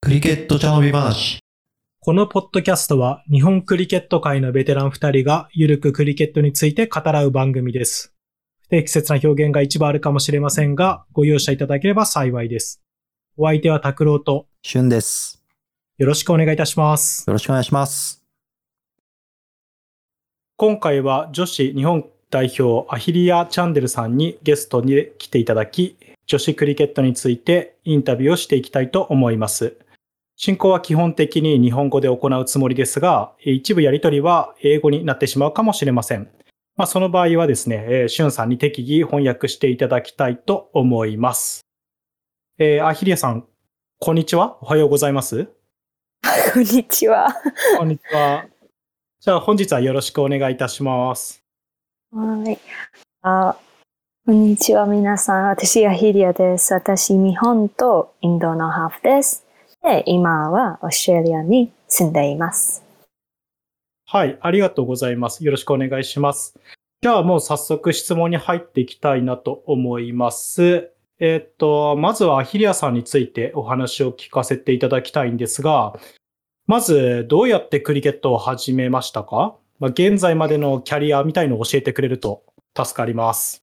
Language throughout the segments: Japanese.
クリケット茶飲み話。このポッドキャストは日本クリケット界のベテラン二人がゆるくクリケットについて語らう番組です。不適切な表現が一部あるかもしれませんが、ご容赦いただければ幸いです。お相手は拓郎としゅんです。よろしくお願いいたします。よろしくお願いします。今回は女子日本代表アヒリア・チャンデルさんにゲストに来ていただき、女子クリケットについてインタビューをしていきたいと思います。進行は基本的に日本語で行うつもりですが、一部やりとりは英語になってしまうかもしれません。まあ、その場合はですね、えーしゅんさんに適宜翻訳していただきたいと思います。えーアヒリアさん、こんにちは。おはようございます。こんにちは。こんにちは。じゃあ本日はよろしくお願いいたします。はい。あ、こんにちは、皆さん。私、アヒリアです。私、日本とインドのハーフです。で、今はオーストラリアに住んでいます。はい、ありがとうございます。よろしくお願いします。じゃあもう早速質問に入っていきたいなと思います。えーっと、まずはアヒリアさんについてお話を聞かせていただきたいんですが、まずどうやってクリケットを始めましたか、まあ、現在までのキャリアみたいのを教えてくれると助かります。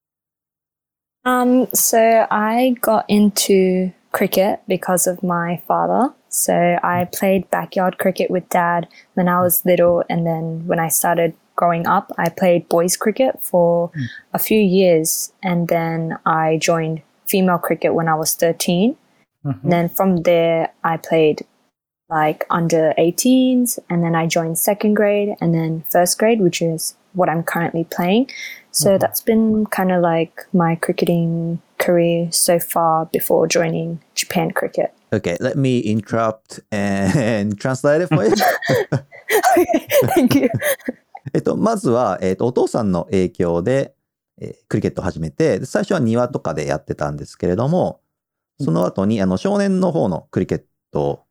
Um, so I got into cricket because of my father. So I played backyard cricket with dad when I was little, and then when I started growing up, I played boys cricket for a few years, and then I joined female cricket when I was 13. And then from there, I played like under 18s, and then I joined second grade and then first grade, which is what I'm currently playing. So that's been kind of like my cricketing career so far before joining Japan cricket. Okay, let me interrupt and translate it for you. Thank you. えっと、まずは、えっと、お父さんの影響で、えークリケットを始めて、で最初は庭とかでやってたんですけれども、その後に、あの、少年の方のクリケット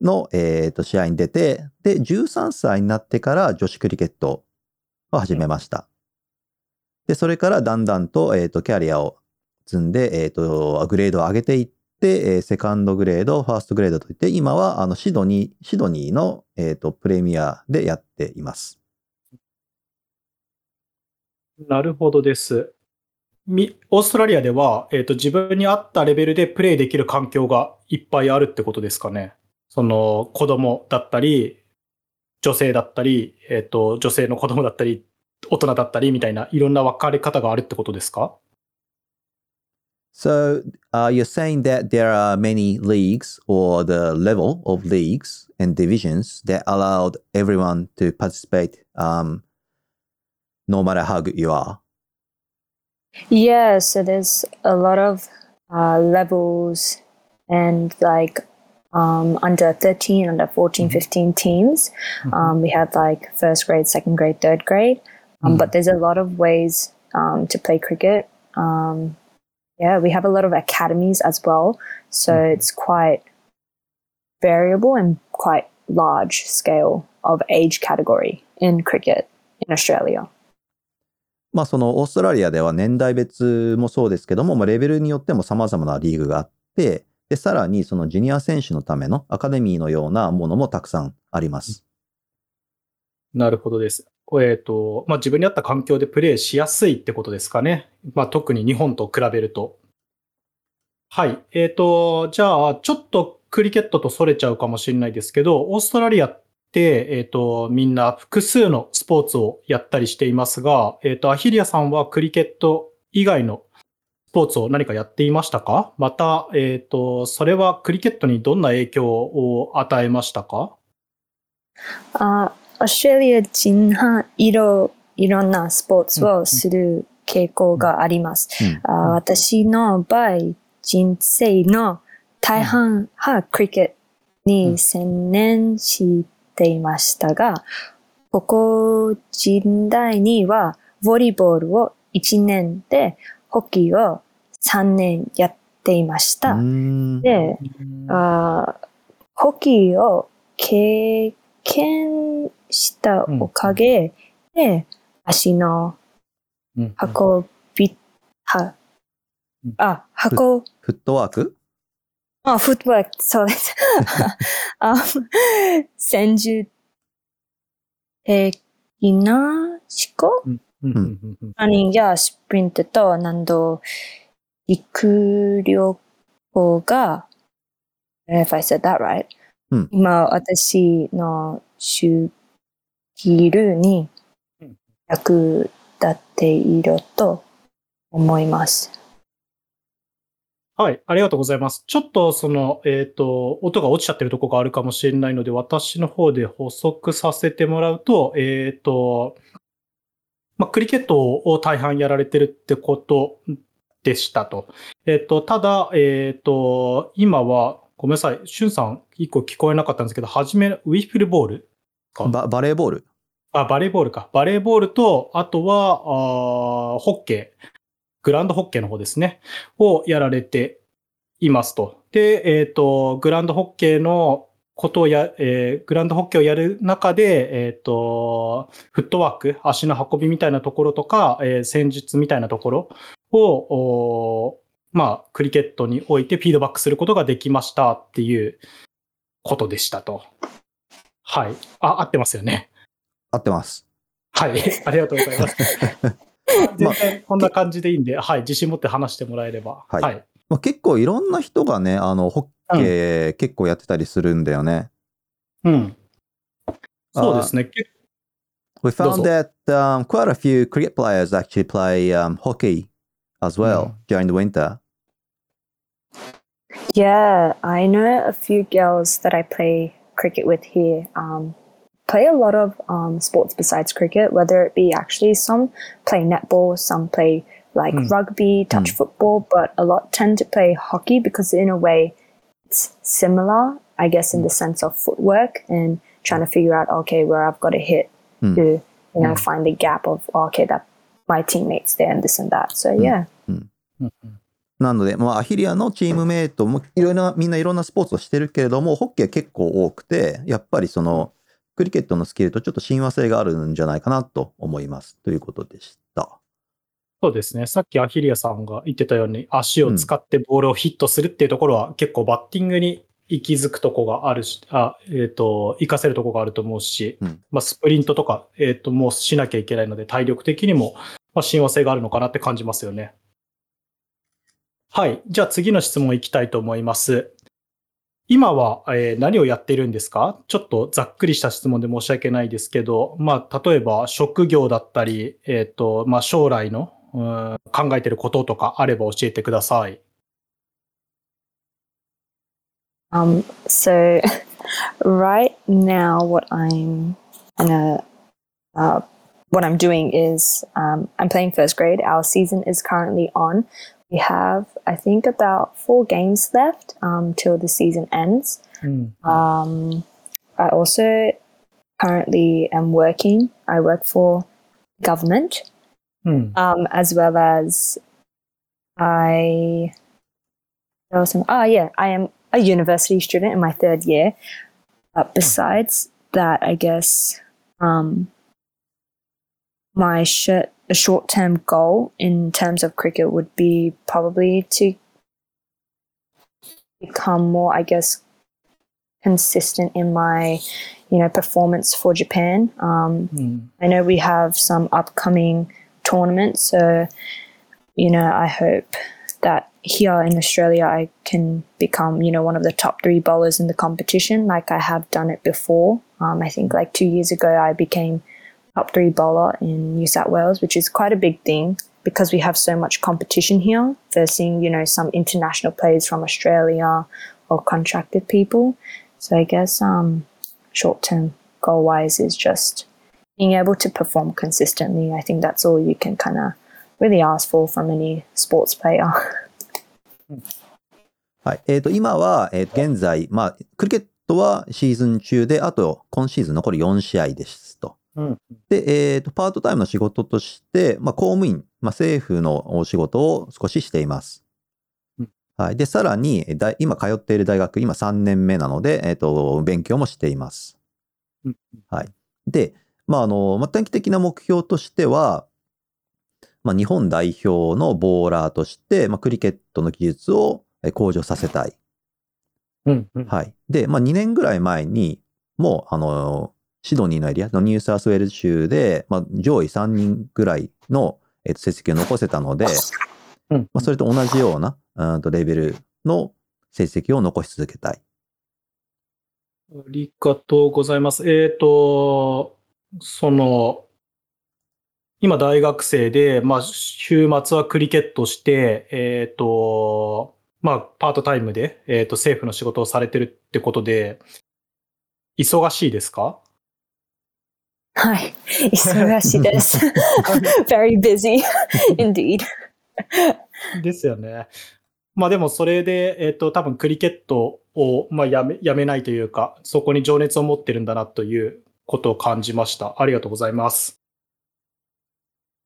の、えっと、試合に出て、で、13歳になってから女子クリケットを始めました。で、それからだんだんと、えっと、キャリアを積んで、えっと、グレードを上げていって、えーセカンドグレード、ファーストグレードといって、今は、あの、シドニー、シドニーの、えっと、プレミアでやっています。なるほどです。オーストラリアでは、えーっと、自分に合ったレベルでプレイできる環境がいっぱいあるってことですかね。その子供だったり、女性だったり、えーっと、女性の子供だったり、大人だったりみたいないろんな分かれ方があるってことですか So uh, you're saying that there are many leagues or the level of leagues and divisions that allowed everyone to participate um, no matter how good you are. Yeah, so there's a lot of uh, levels and like um, under 13, under 14, 15 teams. Um, we had like first grade, second grade, third grade. Um, But there's a lot of ways um, to play cricket. Um, yeah, we have a lot of academies as well. So it's quite variable and quite large scale of age category in cricket in Australia. まあそのオーストラリアでは年代別もそうですけども、まあ、レベルによっても様々なリーグがあって、 で、さらにそのジュニア選手のためのアカデミーのようなものもたくさんあります。なるほどです。えっ、と、まあ、自分に合った環境でプレイしやすいってことですかね。まあ、特に日本と比べると。はい。えっ、と、じゃあ、ちょっとクリケットとそれちゃうかもしれないですけど、オーストラリアって、えっ、と、みんな複数のスポーツをやったりしていますが、えっ、と、アヒリアさんはクリケット以外のスポーツを何かやっていましたか？また、えっ、と、それはクリケットにどんな影響を与えましたか？あオーストラリア人はいろいろんなスポーツをする傾向があります。うん。あ私の場合、人生の大半はクリケットに専念していましたが、ここ時代にはボリボールを1年でホッキーを3年やっていました。で、あーホッキーを経験したおかげで、足のうん運び、は、あ、箱、フットワーク？あ、フットワーク、そうです。あ戦術的な思考うんうんうんうんランニングやスプリントと何度陸旅行が、if I said that right、うん今私のスキルにうん役立っていると思います。はい、ありがとうございます。ちょっとその、えっ、と、音が落ちちゃってるとこがあるかもしれないので、私の方で補足させてもらうと、えっ、と、まあ、クリケットを大半やられてるってことでしたと。えっ、と、ただ、えっ、と、今は、ごめんなさい、しゅんさん、一個聞こえなかったんですけど、はじめ、ウィッフルボールか？ババレーボール？あ、バレーボールか。バレーボールと、あとは、あーホッケー。グランドホッケーの方ですね。をやられていますと。で、えっ、と、グランドホッケーのことをや、えーグランドホッケーをやる中で、えっ、と、フットワーク、足の運びみたいなところとか、えー戦術みたいなところを、まあ、クリケットにおいてフィードバックすることができましたっていうことでしたと。はい。あ、合ってますよね。合ってます。はい、ありがとうございます。全然こんな感じでいいんで、はい、自信持って話してもらえれば。はいはい。まあ、結構いろんな人がね、あの、ホッケー結構やってたりするんだよね。うん。そうですね。け We found どうぞ that um, quite a few cricket players actually play um, hockey as well during the winter. Yeah, I know a few girls that I play cricket with here. Um, play a lot of um, sports besides cricket, whether it be actually some play netball, some play like Mm. rugby, touch football, but a lot tend to play hockey because in a way it's similar, I guess, in the sense of footwork and trying to figure out okay where I've got to hit Mm. to you know Mm. find the gap of okay that my teammates there and this and that. So yeah. うんうんなので、まあ、アヒリアのチームメイトもいろいろな、みんないろんなスポーツをしてるけれども、ホッケー結構多くて、やっぱりその、クリケットのスキルとちょっと親和性があるんじゃないかなと思います。ということでした。そうですね。さっきアヒリアさんが言ってたように、足を使ってボールをヒットするっていうところは、結構バッティングに息づくとこがあるし、あ、えっ、と、活かせるとこがあると思うし、うんまあ、スプリントとか、えっ、と、もうしなきゃいけないので、体力的にも、まあ、親和性があるのかなって感じますよね。はい。じゃあ次の質問いきたいと思います。今は、えー何をやっているんですか？ちょっとざっくりした質問で申し訳ないですけど、まあ、例えば職業だったり、えっ、と、まあ、将来の、うん考えていることとかあれば教えてください。 Um, so right now, what I'm gonna, uh, what I'm doing is um, I'm playing first grade. Our season is currently on. We have, I think, about four games left um, till the season ends. うん。 Um, I also currently am working. I work for government Hmm. um, as well as I. There was some, oh, yeah, I am a university student in my third year. Uh, besides that, I guess um, my short, short term goal in terms of cricket would be probably to become more, I guess, consistent in my you know performance for Japan. Um, mm. I know we have some upcoming tournaments, so you know, I hope that here in Australia I can become, you know, one of the top three bowlers in the competition, like I have done it before. Um, I think like two years ago I became top three bowler in New South Wales, which is quite a big thing because we have so much competition here. Versing, you know, some international players from Australia or contracted people. So I guess um, short term goal wise is just being able to perform consistently. I think that's all you can kind of really ask for from any sports player. はい。えっ、と、今は、えーと現在、まあ、クリケットはシーズン中で、あと、今シーズン残り4試合ですと。うん。で、えっ、と、パートタイムの仕事として、まあ、公務員、まあ、政府のお仕事を少ししていますうん。はい。で、さらに、えー大今通っている大学、今3年目なので、えっ、と、勉強もしています。うんはい。で、まあ、あの、まあ、短期的な目標としては、まあ、日本代表のボーラーとして、まあ、クリケットの技術をえ向上させたい。うん。うん。はい。で、まあ、2年ぐらい前に、もう、あの、シドニーのエリアのニューサウスウェールズ州で、まあ、上位3人ぐらいの、えっと、成績を残せたので、うん。まあ、それと同じような、うんとレベルの成績を残し続けたい。ありがとうございます。えっ、と、その、今大学生で、まあ、週末はクリケットして、えっ、と、まあ、パートタイムで、えっ、と、政府の仕事をされてるってことで、忙しいですか？はい。忙しいです。Very busy indeed. ですよね。まあでもそれで、えっ、と、多分クリケットを、まあ、やめ、やめないというか、そこに情熱を持ってるんだなということを感じました。ありがとうございます。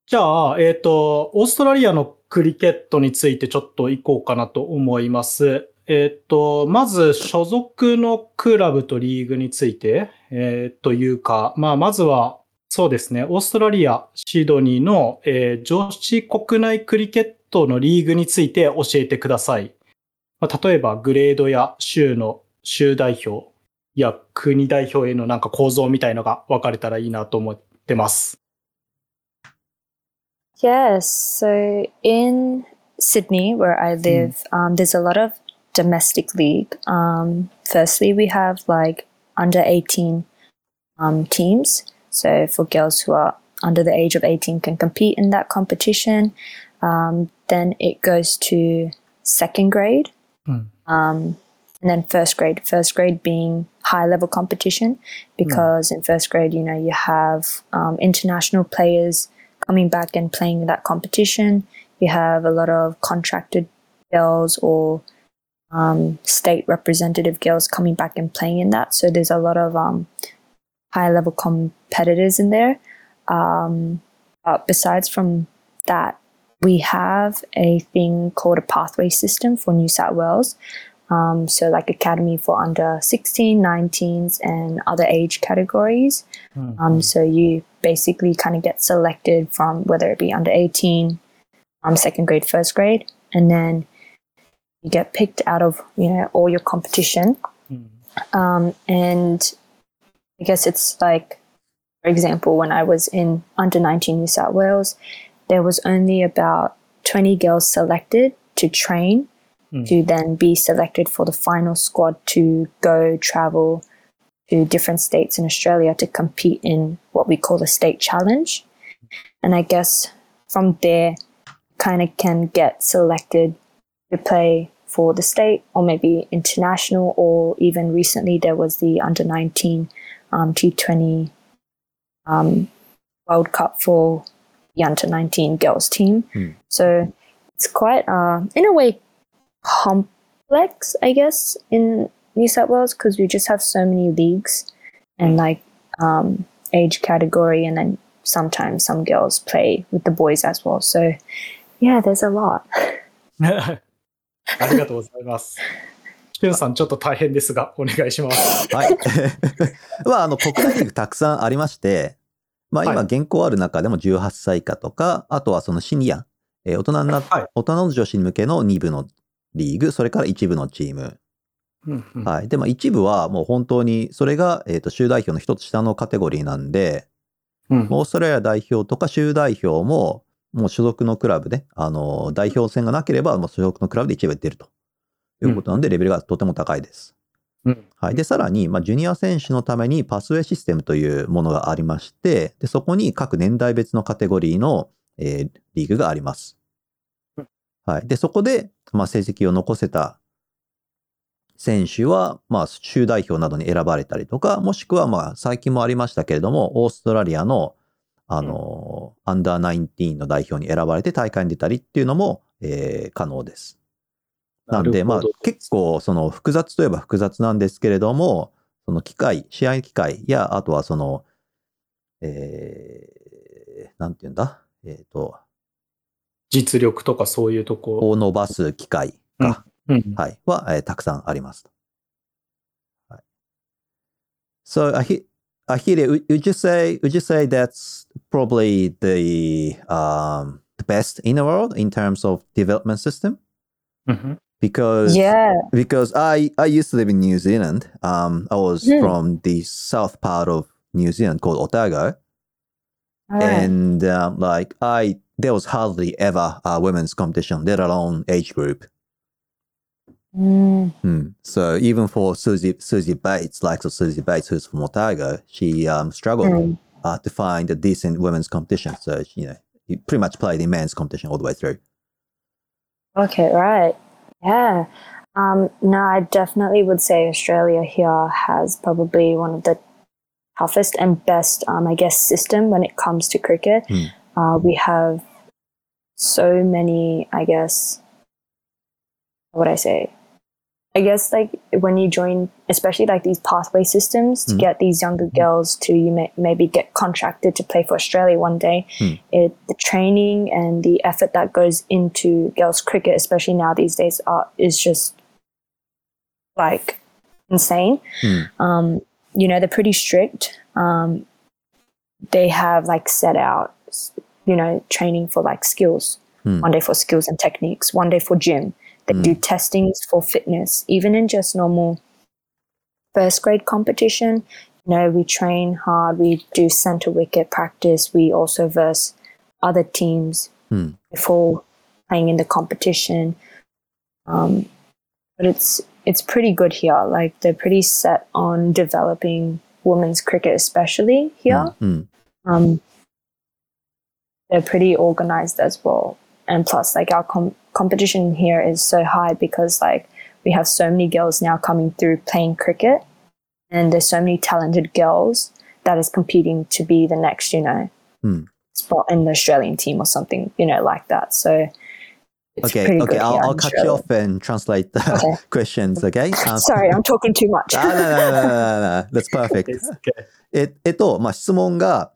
じゃあ、えっ、と、オーストラリアのクリケットについてちょっと行こうかなと思います。えっ、と、まず所属のクラブとリーグについて、えーというか、まあまずは、そうですね。オーストラリア、シドニーの、えー女子国内クリケットのリーグについて教えてください。まあ、例えば、グレードや州の州代表や国代表へのなんか構造みたいのが分かれたらいいなと思ってます。 Yes. So in Sydney, where I live, um, there's a lot of domestic league. Um, firstly, we have like under 18 um, teams. So for girls who are under the age of 18 can compete in that competition. Um, then it goes to second grade. Hmm. Um, and then first grade, first grade being high level competition because in first grade, you know, you have um, international players coming back and playing in that competition. You have a lot of contracted girls or um, state representative girls coming back and playing in that. So there's a lot of um, high level competitors in there. Um, but besides from that, we have a thing called a pathway system for New South Wales. Um, so like academy for under 16, 19s and other age categories. Um, so you basically kind of get selected from whether it be under 18, um, second grade, first grade, and then you get picked out of you know all your competition. Um, and I guess it's like, for example, when I was in under 19 New South Wales, there was only about 20 girls selected to train to then be selected for the final squad to go travel to different states in Australia to compete in what we call the state challenge. And I guess from there, kind of can get selected to play for the state or maybe international, or even recently there was the under 19 um, T20 um, World Cup for the under 19 girls team. Hmm. So it's quite, uh, in a way, complex, I guess, in New South Wales because we just have so many leagues and like um, age category, and then sometimes some girls play with the boys as well. So yeah, there's a lot. ありがとうございます。しゅんさん、ちょっと大変ですが、お願いします。はい。まあ、あの、国内リーグたくさんありまして、まあ、今、はい現行ある中でも18歳以下とか、あとはそのシニア、えー大人になっはい大人の女子に向けの2部のリーグ、それから1部のチーム。うんうんはい。で、まあ、1部はもう本当に、それが、えっ、と、州代表の一つ下のカテゴリーなんで、うんオーストラリア代表とか州代表も、もう所属のクラブで、あの、代表戦がなければ、もう所属のクラブで一部出るということなんで、レベルがとても高いです。うんはい。で、さらに、まあ、ジュニア選手のためにパスウェイシステムというものがありまして、で、そこに各年代別のカテゴリーの、えーリーグがありますうん。はい。で、そこで、まあ、成績を残せた選手は、まあ、州代表などに選ばれたりとか、もしくは、まあ、最近もありましたけれども、オーストラリアの、あの、アンダー19の代表に選ばれて大会に出たりっていうのも、えー可能です。なんで、まあ結構、その複雑といえば複雑なんですけれども、その機会、試合機会や、あとはその、えー、なんていうんだ、えっ、と、実力とかそういうとこ。を伸ばす機会が、うんはい、は、えーたくさんあります。はい。So, Ahi- Ahire, would you say, would you say that's probably the, um, the best in the world in terms of development system うんうん。because Yeah. because I I used to live in New Zealand. Um, I was Hmm. from the south part of New Zealand called Otago, Alright. and um, like I there was hardly ever a women's competition, let alone age group. Mm, Hmm. So even for Susie Susie Bates, like so Susie Bates, who's from Otago, she um, struggled mm. uh, to find a decent women's competition. So you know, you pretty much played in men's competition all the way through. Okay, right. Yeah. Um, no, I definitely would say Australia here has probably one of the toughest and best, um, I guess, system when it comes to cricket. Hmm. Uh, we have so many, I guess, what would I say? I guess like when you join, especially like these pathway systems to Hmm. get these younger girls to you may, maybe get contracted to play for Australia one day. Hmm. It the training and the effort that goes into girls cricket, especially now these days, are is just like insane. Hmm. Um, you know, they're pretty strict. Um, they have like set out, you know, training for like skills. Hmm. One day for skills and techniques. One day for gym. They do testings for fitness, even in just normal first grade competition. You know, we train hard. We do center wicket practice. We also verse other teams Hmm. before playing in the competition. Um, but it's it's pretty good here. Like they're pretty set on developing women's cricket, especially here. Hmm. Um, they're pretty organized as well, and plus, like our com- competition here is so high because like we have so many girls now coming through playing cricket, and there's so many talented girls that is competing to be the next, you know, Hmm. spot in the Australian team or something, you know, like that. So. It's okay, okay, good, I'll, yeah, I'll cut sure. you off and translate the questions, OK? Sorry, I'm talking too much. that's perfect. え,えっと、まあ、質問が、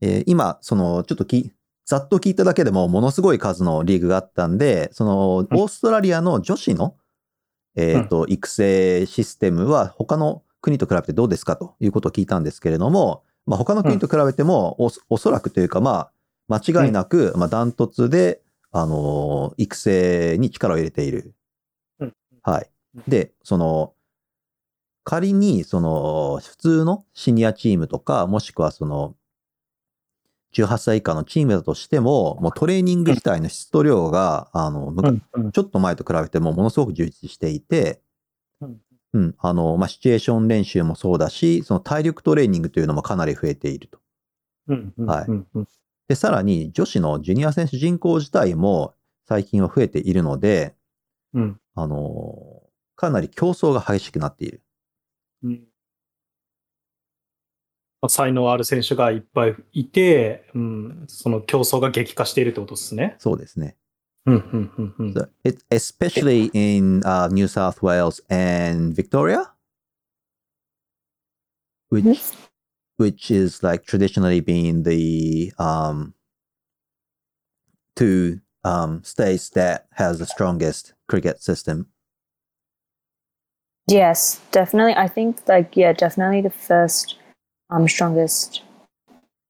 え、今、その、ちょっときざっと聞いただけでも、ものすごい数のリーグがあったんで、その、オーストラリアの女子の、えっ、と、育成システムは、他の国と比べてどうですか？ということを聞いたんですけれども、まあ、他の国と比べてもお、おそらくというか、まあ、間違いなく、まあ、ダントツで、あのー育成に力を入れている。うん。はい。で、その、仮に、その、普通のシニアチームとか、もしくはその、18歳以下のチームだとしても、もうトレーニング自体の質と量が、あの、ちょっと前と比べてもものすごく充実していて、うん。うん、あの、まあ、シチュエーション練習もそうだし、その体力トレーニングというのもかなり増えていると。はいで、さらに女子のジュニア選手人口自体も最近は増えているので、うんあの、かなり競争が激しくなっている。うんまあ才能ある選手がいっぱいいて、うん、その競争が激化しているってことですね。そうですね。うんうんうんうん So especially in uh, New South Wales and Victoria, which which is like traditionally being the um, two um, states that has the strongest cricket system. Yes, definitely. I think like yeah, definitely the first um strongest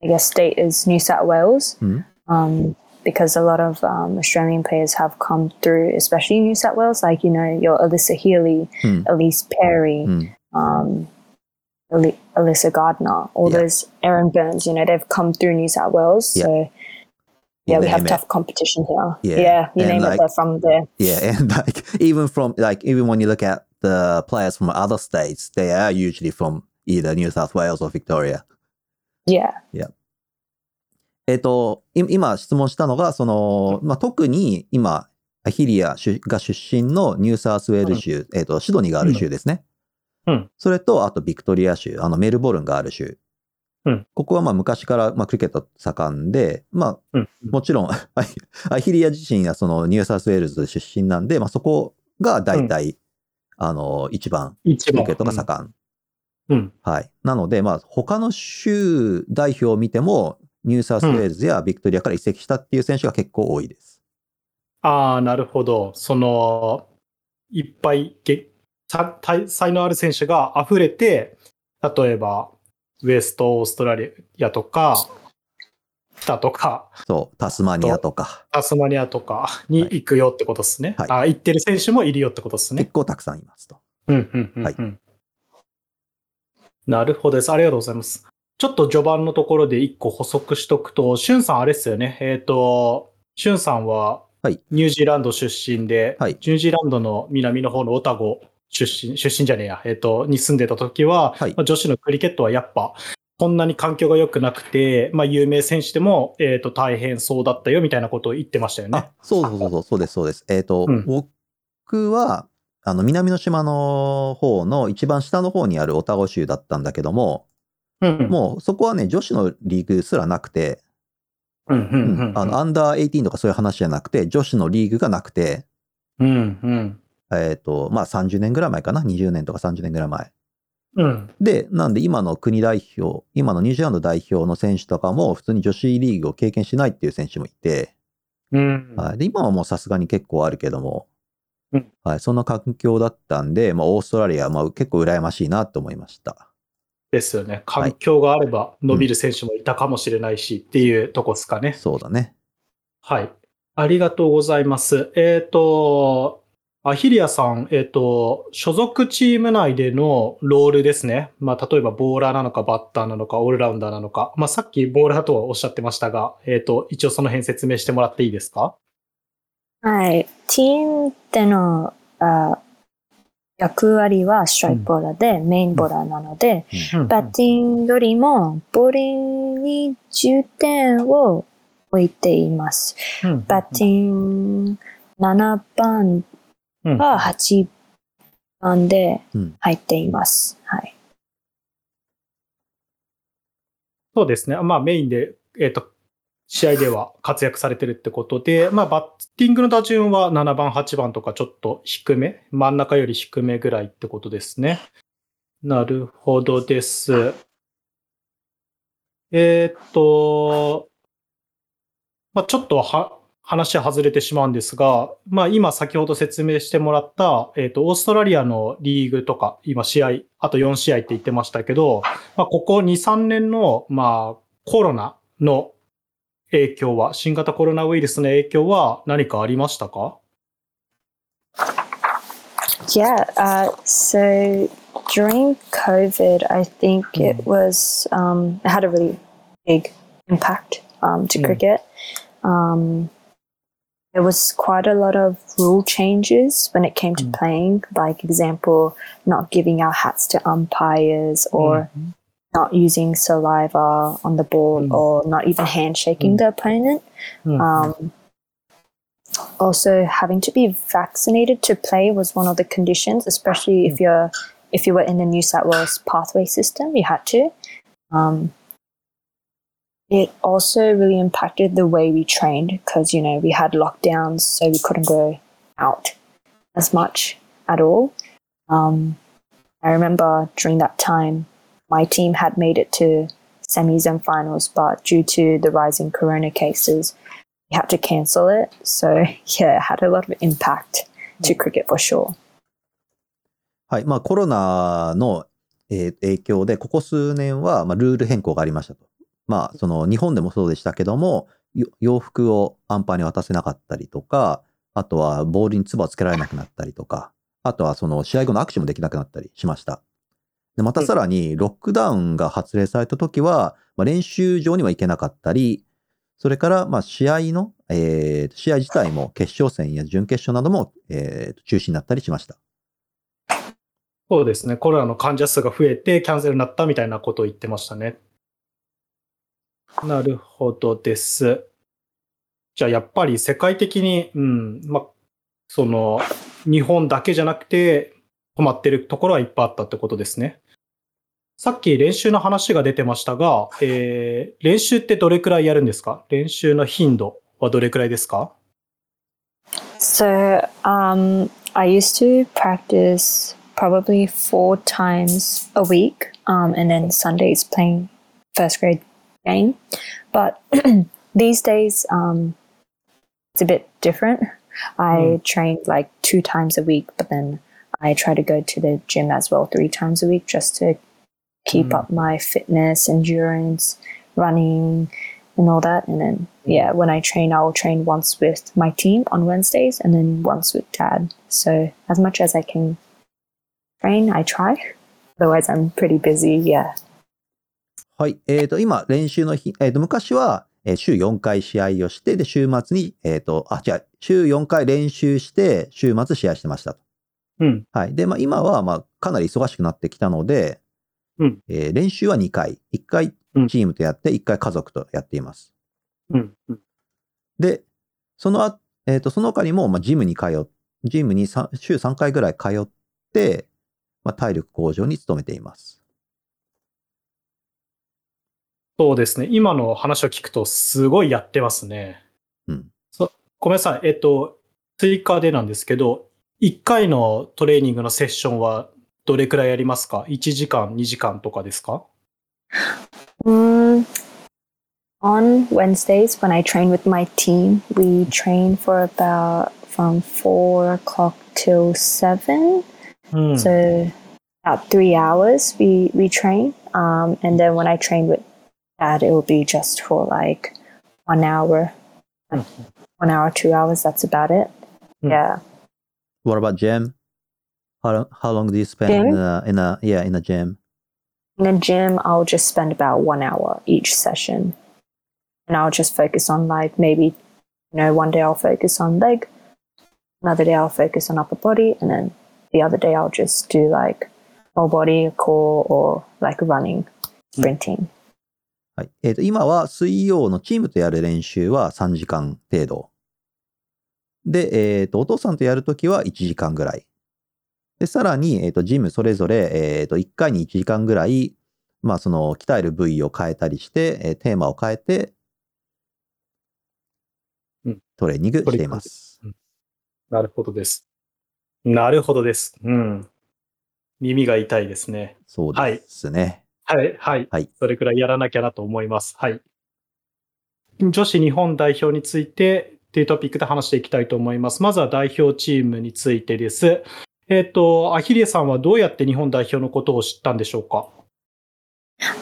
I guess state is New South Wales. Mhm. Um because a lot of um, Australian players have come through, especially New South Wales, like you know your Alyssa Healy, Hmm. Elise Perry, Hmm. um, Alyssa Gardner, all Yeah. those Aaron Burns. You know they've come through New South Wales, Yeah. so You yeah, we name have it. tough competition here. Yeah. you And, name like- it, they're from there. Yeah, and like even from like even when you look at the players from other states, they are usually from either New South Wales or Victoria. Yeah. えっ、と、い今質問したのが、その、まあ、特に今、アヒリア出が出身のニューサースウェール州、えっ、と、シドニーがある州ですね。うんそれと、あとビクトリア州、あのメルボルンがある州。うんここはまあ昔から、まあ、クリケット盛んで、まあ、うんもちろん、アヒリア自身がそのニューサウスウェールズ出身なんで、まあ、そこが大体、あの、一番クリケットが盛ん。うんはい。なので、まあ、他の州代表を見ても、ニューサウスウェールズやビクトリアから移籍したっていう選手が結構多いです。ああ、なるほど。その、いっぱい才才能ある選手が溢れて、例えば、ウエストオーストラリアとか、北とか、そう、タスマニアとか、タスマニアとかに行くよってことですね。はいあ、行ってる選手もいるよってことですね結。構たくさんいますと。うんうんうんうんはいなるほどです。ありがとうございます。ちょっと序盤のところで一個補足しとくと、しゅんさんあれですよね。えっ、と、しゅんさんははいニュージーランド出身で、はいニュージーランドの南の方のオタゴ出身、出身じゃねえや、えっ、と、に住んでた時は、はいまあ女子のクリケットはやっぱ、こんなに環境が良くなくて、まあ、有名選手でも、えっ、と、大変そうだったよみたいなことを言ってましたよねあ。、そうそうそうそう、そうです、そうです。えっ、と、うん僕は、あの、南の島の方の一番下の方にあるオタゴ州だったんだけども、うん。もうそこはね、女子のリーグすらなくて、アンダー18とかそういう話じゃなくて、女子のリーグがなくて、うん、うん。えっ、と、まあ30年ぐらい前かな、20年とか30年ぐらい前。うん。で、なんで今の国代表、今のニュージーランド代表の選手とかも普通に女子リーグを経験しないっていう選手もいて、うん。はい、で今はもうさすがに結構あるけども、うんはい、そんな環境だったんで、まあ、オーストラリア、まあ、結構羨ましいなと思いました。ですよね。環境があれば伸びる選手もいたかもしれないしっていうとこですかね。そうだね。はい。ありがとうございます。えっ、と、アヒリアさん、えっ、と、所属チーム内でのロールですね。まあ、例えばボーラーなのか、バッターなのか、オールラウンダーなのか。まあ、さっきボーラーとはおっしゃってましたが、えっ、と、一応その辺説明してもらっていいですか？はい。チームでのあ役割はストライクボーラーで、メインボーラーなので、バッティングよりもボーリングに重点を置いています。うんバッティング7番うんか8番でうん入っています。はい。そうですね。まあメインで、えっ、と、試合では活躍されてるってことで、まあバッティングの打順は7番、8番とかちょっと低め、真ん中より低めぐらいってことですね。なるほどです。えっ、と、まあちょっとは、話外れてしまうんですが、まあ今先ほど説明してもらった、えっ、と、オーストラリアのリーグとか、今試合、あと4試合って言ってましたけど、まあ、ここ2、3年の、まあ、コロナの影響は、新型コロナウイルスの影響は何かありましたか？Yeah. Uh, so during COVID, I think it was um, it had a really big impact um, to Mm. cricket. Um, there was quite a lot of rule changes when it came to Mm. playing. Like example, not giving our hats to umpires or not using saliva on the ball Mm. or not even handshaking Mm. the opponent. うん、Um, also, having to be vaccinated to play was one of the conditions, especially if you're if you were in the New South Wales pathway system, you had to. Um, it also really impacted the way we trained because you know we had lockdowns, so we couldn't go out as much at all. Um, I remember during that time, my team had made it to semis and finals, but due to the rising corona cases, we had to cancel it. So yeah, it had a lot of impact to cricket for sure. はい。まあ、コロナの、えー影響で、ここ数年は、まあ、ルール変更がありましたと。 まあ、その、日本でもそうでしたけども、よ洋服をアンパーに渡せなかったりとか、あとは、ボールに唾をつけられなくなったりとか、あとは、その、試合後の握手もできなくなったりしました。で、またさらに、ロックダウンが発令された時は、まあ、練習場には行けなかったり、それから、まあ、試合の、えー試合自体も決勝戦や準決勝なども、えー中止になったりしました。そうですね。コロナの患者数が増えてキャンセルになったみたいなことを言ってましたね。なるほどです。じゃあやっぱり世界的に、うん、ま、その、日本だけじゃなくて止まってるところはいっぱいあったってことですね。さっき練習の話が出てましたが、えー練習ってどれくらいやるんですか？練習の頻度はどれくらいですか？So um, I used to practice probably four times a week, um, and then Sunday is playing first grade game. But these days, um, it's a bit different. I train like two times a week, but then I try to go to the gym as well three times a week just to keep Mm. up my fitness, endurance, running, and all that. And then, yeah, when I train, I will train once with my team on Wednesdays and then once with dad. So as much as I can train, I try. Otherwise, I'm pretty busy. Yeah. はい。えっ、と、今、練習の日、えっ、と、昔は、えー週4回試合をして、で、週末に、えっ、と、あ、違う、週4回練習して、週末試合してましたと。うん。はい。で、まあ、今は、まあ、かなり忙しくなってきたので、うんえー練習は2回。1回うんチームとやって、1回家族とやっています。うん。うん。で、そのあ、えっ、と、その他にも、まあ、ジムに通っ、ジムにさ週3回ぐらい通って、まあ、体力向上に努めています。そうですね。今の話を聞くと、すごいやってますね。うん。ごめんなさい。えっと、追加でなんですけど、1回のトレーニングのセッションはどれくらいやりますか ?1 時間、2時間とかですか Mm, on Wednesdays, when I train with my team, we train for about from four o'clock till seven. うん。So about three hours we, we train. Um, and then when I train with it will be just for like one hour, one hour, two hours. That's about it. Hmm. Yeah. What about gym? How, long, how long do you spend in a, in a, yeah, in a gym? In the gym, I'll just spend about one hour each session. And I'll just focus on like maybe, you know, one day I'll focus on leg, another day I'll focus on upper body, and then the other day I'll just do like whole body, core, or like running, sprinting. はい。えっ、と、今は水曜のチームとやる練習は3時間程度。で、えっ、と、お父さんとやるときは1時間ぐらい。で、さらに、えっ、と、ジムそれぞれ、えっ、と、1回に1時間ぐらい、まあ、その、鍛える部位を変えたりして、えーテーマを変えてうん、トレーニングしています。なるほどです。なるほどです。うん。耳が痛いですね。そうですね。はい、はい。はいそれくらいやらなきゃなと思います。はい。女子日本代表についてっていうトピックで話していきたいと思います。まずは代表チームについてです。えっ、と、アヒリエさんはどうやって日本代表のことを知ったんでしょうか？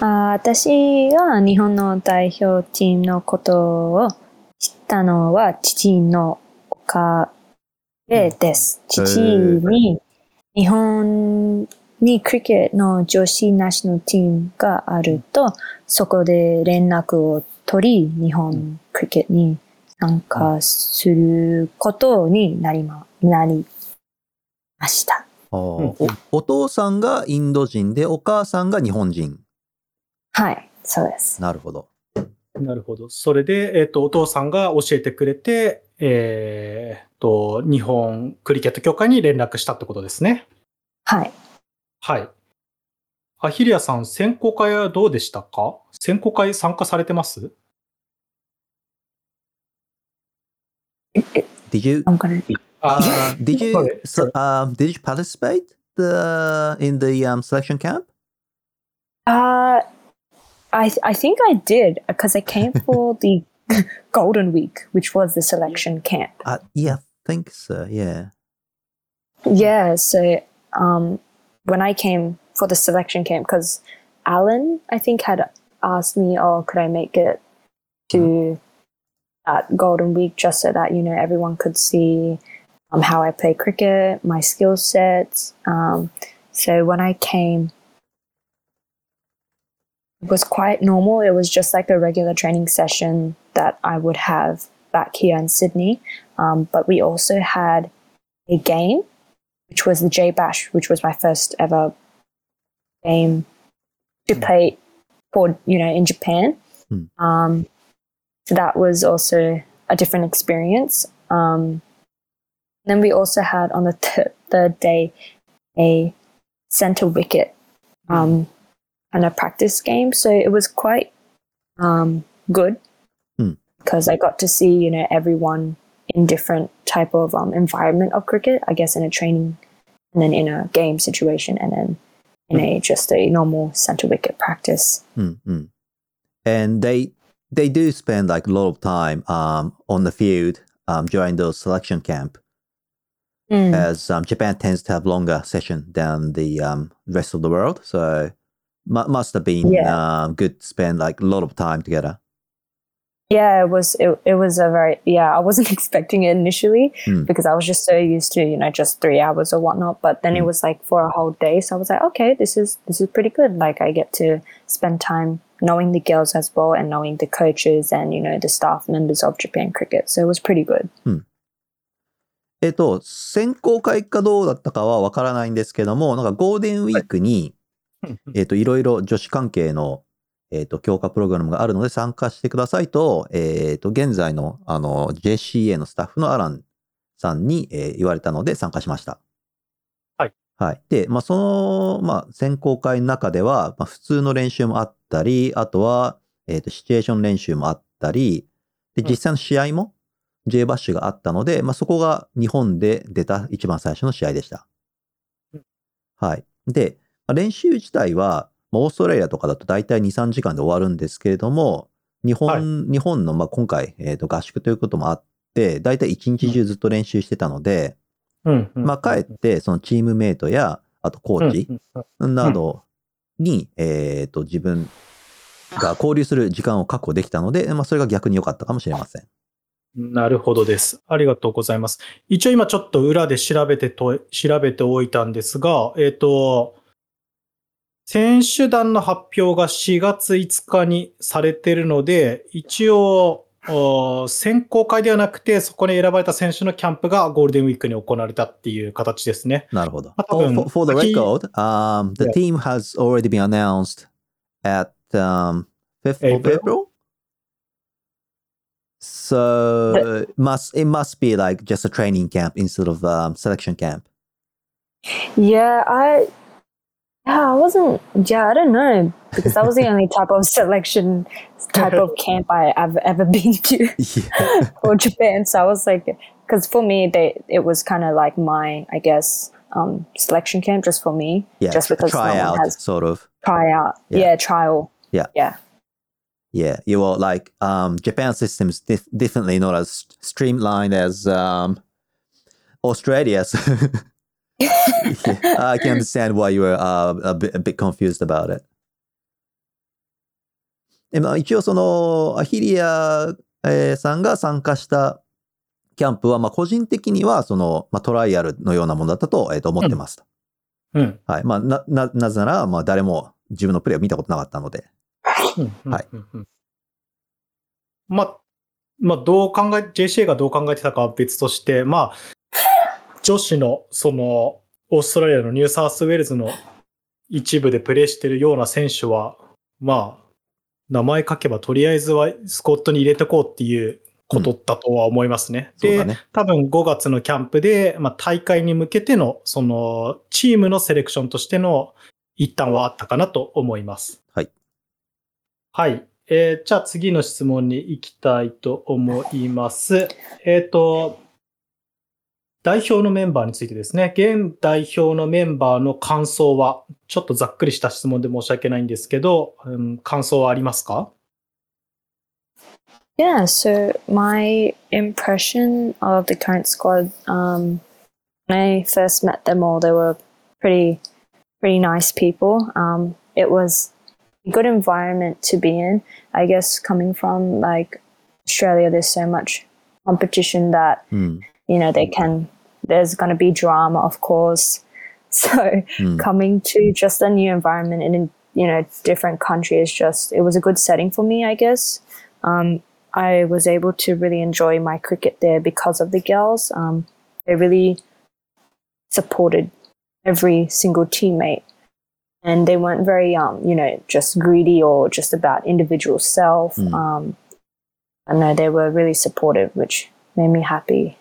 あー私が日本の代表チームのことを知ったのは父のおかげです。父に日本にクリケットの女子ナショナルチームがあると、そこで連絡を取り、日本クリケットに参加することになりま、なりました。おお父さんがインド人で、お母さんが日本人。はい、そうです。なるほど。なるほど。それで、えっ、と、お父さんが教えてくれて、えっ、と、日本クリケット協会に連絡したってことですね。はい。はい。アヒリアさん、選考会はどうでしたか選考会参加されてます Did you, Uh, did you, so, um, did you participate the, in the um, selection camp? Uh, I I think I did because I came for the Golden Week, which was the selection camp. Uh, yeah, I think so. Yeah. Yeah, so um, when I came for the selection camp, because Alan I think had asked me, "Oh, could I make it to that Golden Week just so that you know everyone could see um, how I play cricket, my skill sets." Um, so when I came, it was quite normal. It was just like a regular training session that I would have back here in Sydney. Um, but we also had a game, which was the J Bash, which was my first ever game to play for, you know, in Japan. Hmm. Um, so that was also a different experience. Um, then we also had on the th- third day a center wicket um, and a practice game. So it was quite um, good Hmm. because I got to see, you know, everyone in different type of um, environment of cricket. I guess in a training, and then in a game situation, and then in a just a normal center wicket practice. Mm, mm. And they they do spend like a lot of time um, on the field um, during those selection camp, Mm. as um, Japan tends to have longer session than the um, rest of the world. So mu- must have been Yeah. um, good to spend like a lot of time together Yeah, it was it, it was a very yeah, I wasn't expecting it initially Hmm. because I was just so used to, you know, just three hours or whatnot. But then it Hmm. was like for a whole day. So I was like, okay, this is this is pretty good. Like I get to spend time knowing the girls as well and knowing the coaches and, you know, the staff members of Japan cricket. So it was pretty good. えっと、選考会かどうだったかはわからないんですけども、なんかゴールデンウィークに、えっと、いろいろ女子関係の、 えっと、強化プログラムがあるので参加してくださいと、えっと、現在の、あの、JCA のスタッフのアランさんに、えー言われたので参加しました。はい。はい。で、まあ、その、まあ、選考会の中では、まあ、普通の練習もあったり、あとは、えっと、シチュエーション練習もあったり、で、うん実際の試合も、J バッシュがあったので、まあ、そこが日本で出た一番最初の試合でしたうん。はい。で、まあ練習自体は、まあオーストラリアとかだと大体2、3時間で終わるんですけれども、日本、はい日本の、まあ、今回、えっ、と、合宿ということもあって、大体一日中ずっと練習してたので、うんうんまあ、帰って、そのチームメイトや、あとコーチうんうんなどに、えっ、と、自分が交流する時間を確保できたので、まあ、それが逆に良かったかもしれません。なるほどです。ありがとうございます。一応今ちょっと裏で調べてと、調べておいたんですが、えっ、と、選手団の発表が4月5日にされているので、一応、お選考会ではなくて、そこに選ばれた選手のキャンプがゴールデンウィークに行われたっていう形ですね。なるほど。まあ多 For, 分 for, for the 先 record, um, the team has already been announced at um, 5th of April? April. So it must it must be like just a training camp instead of um, selection camp. Yeah, I yeah, I wasn't yeah, I don't know. Because that was the only type of selection type of camp I have ever been to. Yeah. for Japan. So I was like, because for me, they it was kind of like my, I guess, um, selection camp just for me, Yeah, just because no try out has sort of. tryout, Yeah. yeah. trial, Yeah. yeah, Yeah, you will like um, Japan systems dif- definitely not as streamlined as um, I can understand why you were uh, a, bit, a bit confused about it. でまあ、一応そのアヒリア、えーさんが参加したキャンプは、まあ、個人的にはその、まあ、トライアルのようなものだったと,、えーと思ってますと。うん。はいまあ、なななぜなら、まあ、誰も自分のプレーを見たことなかったので。うんはい。まあ、まあ、どう考え、JCA がどう考えてたかは別として、まあ、女子の、その、オーストラリアのニューサウスウェールズの一部でプレーしてるような選手は、まあ、名前書けばとりあえずはスコッドに入れてこうっていうことだとは思いますね。うだね。多分5月のキャンプで、まあ、大会に向けての、その、チームのセレクションとしての一端はあったかなと思います。はい。はい。えーじゃあ次の質問に行きたいと思います。えっ、と、代表のメンバーについてですね。現代表のメンバーの感想は、ちょっとざっくりした質問で申し訳ないんですけど、うん感想はありますか yeah. So my impression of the current squad, um, when I first met them all, they were pretty, pretty nice people. Um, it was a good environment to be in. I guess coming from like Australia, there's so much competition that うん。you know they can there's going to be drama of course. So うん。coming to just a new environment in you know different country is just it was a good setting for me i guess. Um, i was able to really enjoy my cricket there because of the girls. Um, they really supported every single teammate. And they weren't very um, you know just greedy or just about individual self. Mm. um, i know they were really supportive which made me happy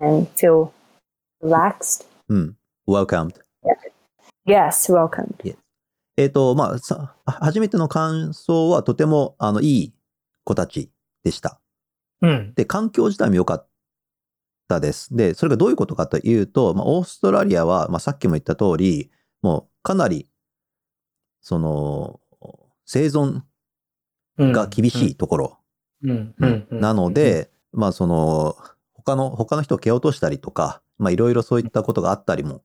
and feel relaxed うん。welcomed. yes welcomed えっ、と、まあ、さ、初めての感想はとても、あの、いい子たちでした。うん。で、環境自体も良かったです。で、それがどういうことかというと、まあ、オーストラリアは、まあ、さっきも言った通り、もう、かなり、その、生存うんが厳しいところうんうんうんなので、まあ、その、他の、他の人を蹴落としたりとか、まあ、いろいろそういったことがあったりも、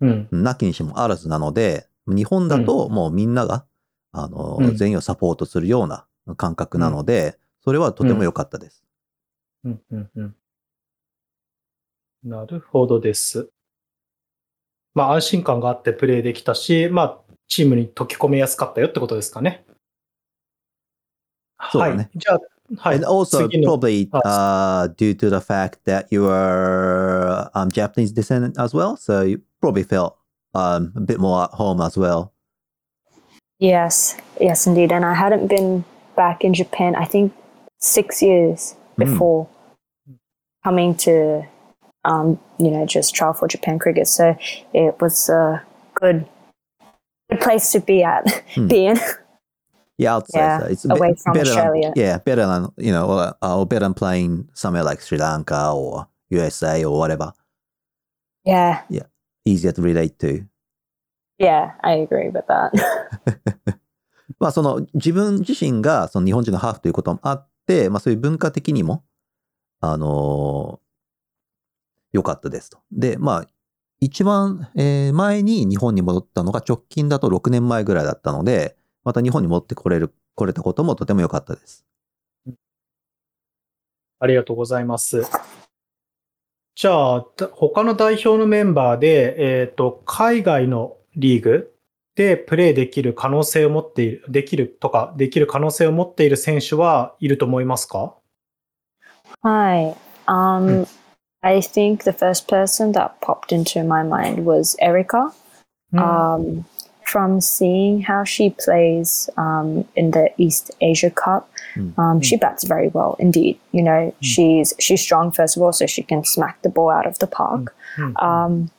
うんなきにしもあらずなので、日本だともうみんなが、あの、うん全員をサポートするような感覚なので、それはとても良かったです。うん、うん、うん。なるほどです。まあ安心感があってプレイできたし、まあチームに溶け込めやすかったよってことですかね。そうだねはい。じゃあ、はい。And also 次の probably uh, due to the fact that you are um, Japanese descendant as well, so you probably felt um, a bit more at home as well. Yes, yes, indeed. And I hadn't been back in Japan, I think, six years Mm. before coming to, um, you know, just trial for Japan cricket. So it was a good, good place to be at, Mm. be in. Yeah, I'd say Yeah, so. It's away bit from better Australia. Than, yeah, better than you know, or, or better than playing somewhere like Sri Lanka or USA or whatever. Yeah, Easier to relate to. yeah, I agree with that. まあその自分自身がその日本人のハーフということもあって、まあそういう文化的にも、あのー良かったですと。で、まあ一番、えー前に日本に戻ったのが直近だと6年前ぐらいだったので、また日本に戻ってこれる、来れたこともとても良かったです。ありがとうございます。じゃあ、だ他の代表のメンバーで、えっ、と、海外のリーグでプレーできる可能性を持っている、できるとか、できる可能性を持っている選手はいると思いますか？Hi. Um, I think the first person that popped into my mind was Erica. um, from seeing how she plays um, in the East Asia Cup. Mm. Um, She bats very well indeed. You know, she's she's strong first of all, so she can smack the ball out of the park. うん Um,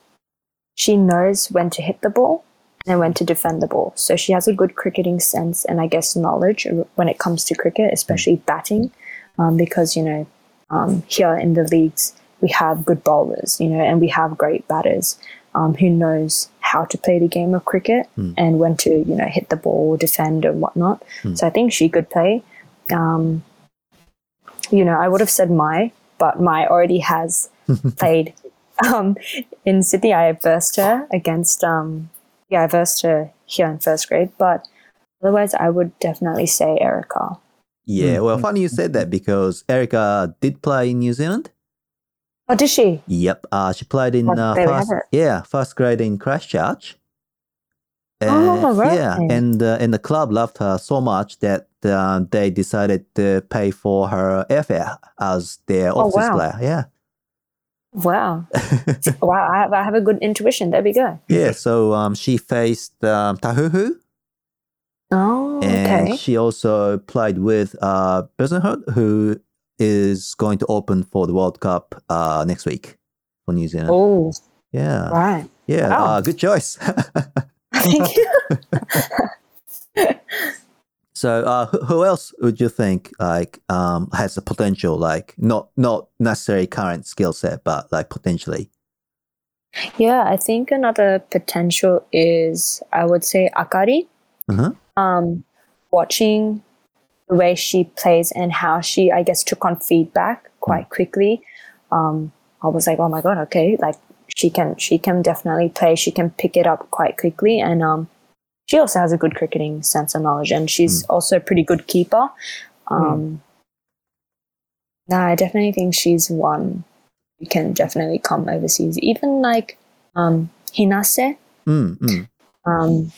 she knows when to hit the ball and when to defend the ball. So she has a good cricketing sense and I guess knowledge when it comes to cricket, especially batting, um, because you know um, here in the leagues we have good bowlers, you know, and we have great batters um, who knows how to play the game of cricket Mm. and when to you know hit the ball, defend, and whatnot. Mm. So I think she could play. Um, you know, I would have said Mai, but Mai already has played um, in Sydney. I versed her against, um, yeah, I versed her here in first grade. But otherwise, I would definitely say Erica. Yeah, Mm, well, mm, funny you said that because Erica did play in New Zealand. Oh, did she? Yep, uh, she played in uh, first, yeah, first grade in Christchurch. Oh, right. Yeah, and uh, and the club loved her so much that uh, they decided to pay for her airfare as their Oh, office wow. player. Yeah, Wow. wow. I have, I have a good intuition. There we go. yeah. So um, she faced um, Tahuhu, Oh, and okay. she also played with uh, who is going to open for the World Cup uh, next week for New Zealand. Oh, Yeah, right. yeah. Wow. Uh, good choice. Thank you. So, uh, who, who else would you think like um, has the potential, like not not necessarily current skill set, but like potentially? Yeah, I think another potential is I would say Akari. Uh-huh. Um, watching the way she plays and how she, I guess, took on feedback quite quickly. Um, I was like, oh my god, okay, like she can, she can definitely play. She can pick it up quite quickly, and um, she also has a good cricketing sense of knowledge, and she's also a pretty good keeper. Um, no, I definitely think she's one who can definitely come overseas. Even like um, Hinase, Mm, mm. um,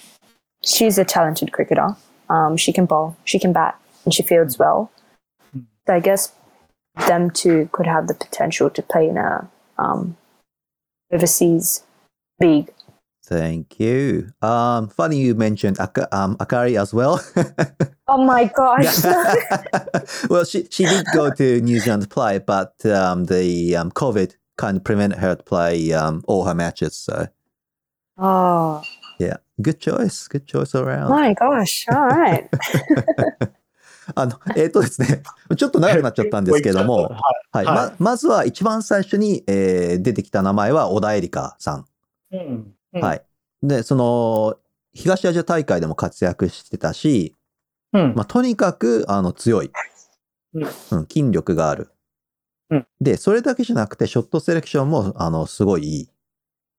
she's a talented cricketer. Um, she can bowl, she can bat, and she fields well. Mm. So I guess them two could have the potential to play in a um, overseas league. Thank you. Um, funny you mentioned Aka- um, Akari as well. Oh my gosh! well, she she did go to New Zealand to play, but um, the um, COVID kind of prevented her to play um, all her matches. So oh yeah, good choice. Good choice around. my gosh! All right. あの、えっ、とですね、ちょっと長くなっちゃったんですけども、はい、はいままずは一番最初に、えー出てきた名前は小田絵里香さん。うんうんはい。で、その、東アジア大会でも活躍してたし、うんまあ、とにかく、あの、強い。うんうん筋力がある。うんで、それだけじゃなくて、ショットセレクションも、あの、すごいいい。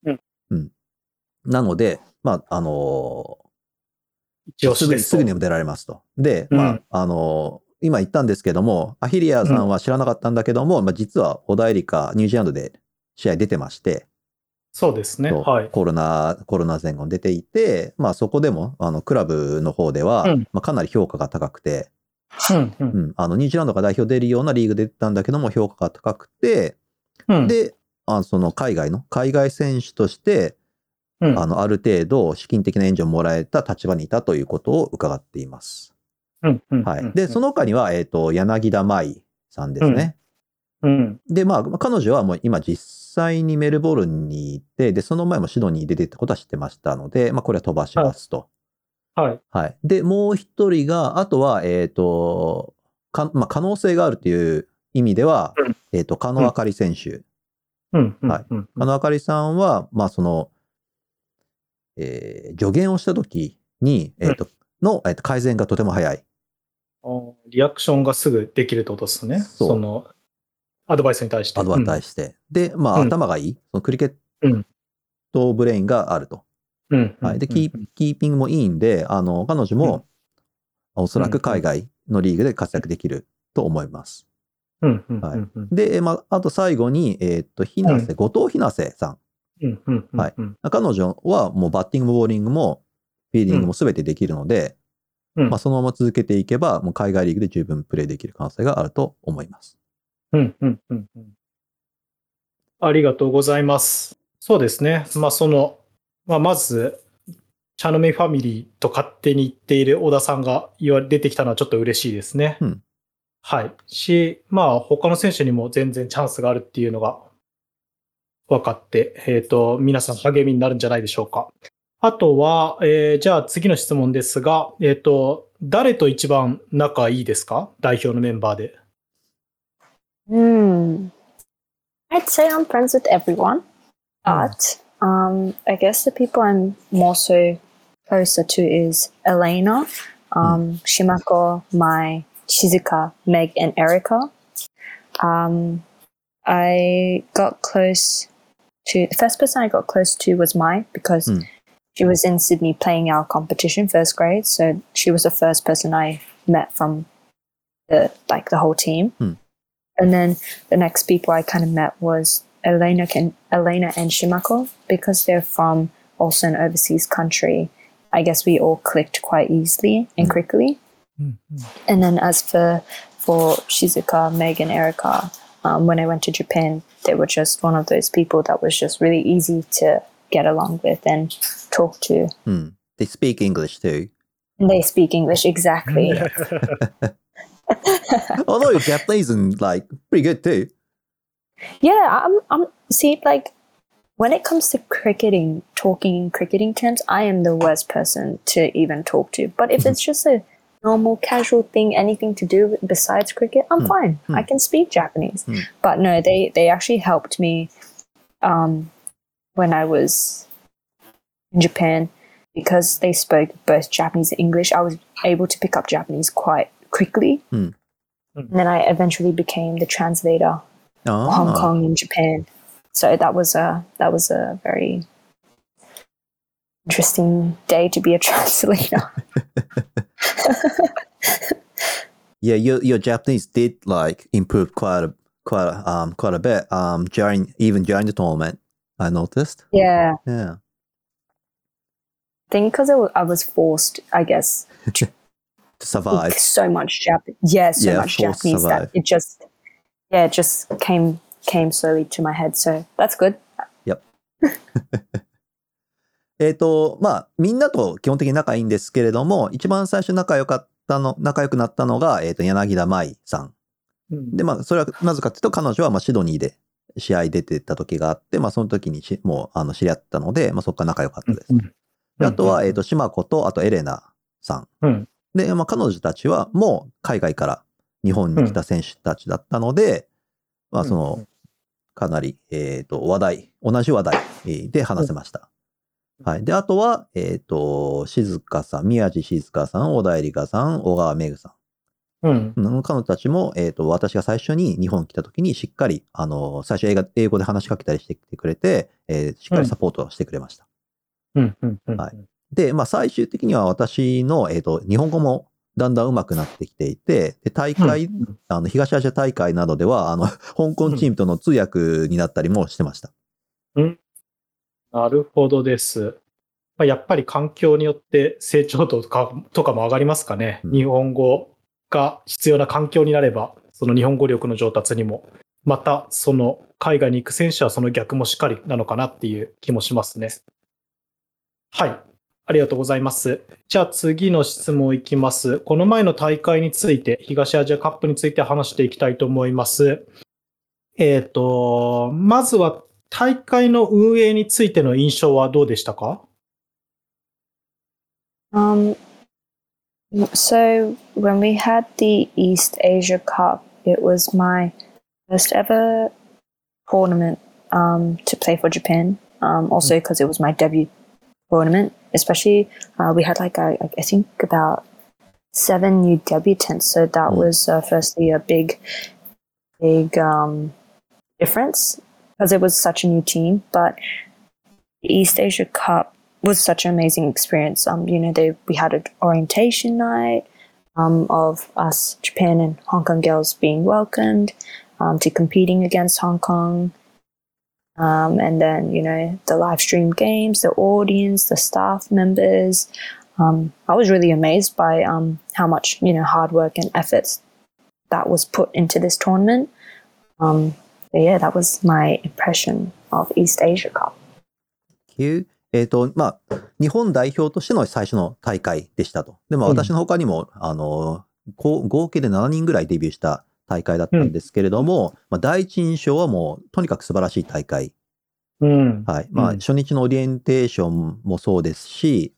うんうん。なので、まあ、あの一応すぐに、すぐにも出られますと。で、まあ、うん。あの、今言ったんですけども、アヒリアさんは知らなかったんだけども、まあ、実は小田エリカ、ニュージーランドで試合出てまして、そうですね。はい。コロナ、コロナ前後に出ていて、まあそこでも、あの、クラブの方では、うん。まあかなり評価が高くて、うん、う。うん。ん、あの、ニュージーランドが代表出るようなリーグで出てたんだけども、評価が高くて、うん、で、あその海外の、海外選手として、うん、あの、ある程度資金的な援助をもらえた立場にいたということを伺っています。うん、うん。はい。で、その他には、えっ、と、柳田舞さんですね。うん、で、まあ、彼女はもう今実際にメルボルンにいて、で、その前もシドニーで出てたことは知ってましたので、まあ、これは飛ばしますと。はい。はい。で、もう一人が、あとは、えっ、と、か、まあ、可能性があるという意味では、うんえっ、と、加野あかり選手。うん、うんはいうん。加野あかりさんは、まあ、その、えー助言をした時に、えっ、と、の、えーと改善がとても早い。リアクションがすぐできるってことですね。その、アドバイスに対して。アドバイスして。で、まあ、うん頭がいい。そのクリケッうんトブレインがあると。うん。はい。で、うんキーキーピングもいいんで、あの、彼女も、おそらく海外のリーグで活躍できると思います。で、まあ、あと最後に、えーっと、ひなせ、後藤ひなせさん。うん、うん、うん。はいうん彼女はもうバッティングもボーリングも、フィーリングも全てできるので、うんまあ、そのまま続けていけば、もう海外リーグで十分プレーできる可能性があると思います。うん、うん、うん。うんありがとうございます。そうですね。まあ、その、まあ、まず、チャノメファミリーと勝手に言っている小田さんが言われ出てきたのはちょっと嬉しいですね。うんはい。し、まあ、他の選手にも全然チャンスがあるっていうのが分かって、えっ、と、皆さん励みになるんじゃないでしょうか。あとは、えーじゃあ次の質問ですが、えっ、と、誰と一番仲いいですか代表のメンバーで。Hmm. I'd say I'm friends with everyone, but um, I guess the people I'm more so closer to is Elena, um, Shimako, my Shizuka, Meg, and Erica. Um, I got close to the first person I got close to was Mai because Hmm. she was in Sydney playing our competition first grade, so she was the first person I met from the like the whole team. Hmm. And then the next people I kind of met was Elena, can, Elena and Shimako because they're from also an overseas country. I guess we all clicked quite easily and hmm. quickly. Hmm, and then as for for Shizuka, Meg, and Erica, um, when I went to Japan, they were just one of those people that was just really easy to get along with and talk to. Hmm. They speak English too. They speak English exactly. Hmm. Although your Japanese is like pretty good too. Yeah, I'm. I'm. See, like when it comes to cricketing, talking in cricketing terms, I am the worst person to even talk to. But if hmm. it's just a normal, casual thing, anything to do with, besides cricket, I'm Hmm. fine. Hmm. I can speak Japanese. Hmm. But no, they they actually helped me um, when I was in Japan because they spoke both Japanese and English. I was able to pick up Japanese quite quickly. Hmm. And then I eventually became the translator Hong Ah, Kong and Japan. So that was a that was a very interesting day to be a translator. yeah, your your Japanese did like improve quite a quite a, um quite a bit um during even during the tournament. I noticed. yeah, Yeah. I think because I was forced, I guess, To survive. so much Japanese. Yeah, so Yeah, much Japanese that it just yeah, it just came came slowly to my head. So that's good. えっ、と、まあ、みんなと基本的に仲いいんですけれども、一番最初仲良かったの、仲良くなったのが、えっ、と、柳田舞さん。うんで、まあ、それはなぜかっていうと、彼女はまあシドニーで試合出てた時があって、まあ、その時にしもう、あの、知り合ったので、まあ、そこから仲良かったです。であとは、えっ、と、島子と、あとエレナさん。うんで、まあ、彼女たちはもう海外から日本に来た選手たちだったので、まあ、その、かなり、えっ、と、話題、同じ話題えーで話せました。はい。で、あとは、えっ、と、静香さん、宮地静香さん、小田エリカさん、小川めぐさん。うん。うん彼女たちも、えっ、と、私が最初に日本に来た時にしっかり、あの、最初英語英語で話しかけたりしてきてくれて、えーしっかりサポートしてくれました。うん。うん。うん。はいで、まあ、最終的には私の、えっ、と、日本語もだんだん上手くなってきていて、で大会、あの、東アジア大会などでは、あの、香港チームとの通訳になったりもしてました。なるほどです。まあ、やっぱり環境によって成長度とかとかも上がりますかね。うん日本語が必要な環境になれば、その日本語力の上達にも、またその海外に行く選手はその逆もしっかりなのかなっていう気もしますね。はい。ありがとうございます。じゃあ次の質問いきます。この前の大会について、東アジアカップについて話していきたいと思います。えっ、と、まずは大会の運営についての印象はどうでしたか Um, so when we had the East Asia Cup, it was my first ever tournament um, to play for Japan. Um, also because it was my debut tournament. Especially, uh, we had like I, I think about seven new debutants. So that Mm. was uh, firstly a big, big um, difference because it was such a new team. But the East Asia Cup was such an amazing experience. Um, you know, they we had an orientation night um, of us Japan and Hong Kong girls being welcomed um, to competing against Hong Kong. Um, and then you know the live stream games, the audience, the staff members. Um, I was really amazed by um, how much you know hard work and efforts that was put into this tournament. Um, but yeah, that was my impression of East Asia Cup. えっ、と、まあ、日本代表としての最初の大会でしたと。でもうん私の他にも、あの、こう合計で7人ぐらいデビューした大会だったんですけれども、まあ、第一印象はもう、とにかく素晴らしい大会。うん。はい。まあ、うん初日のオリエンテーションもそうですし、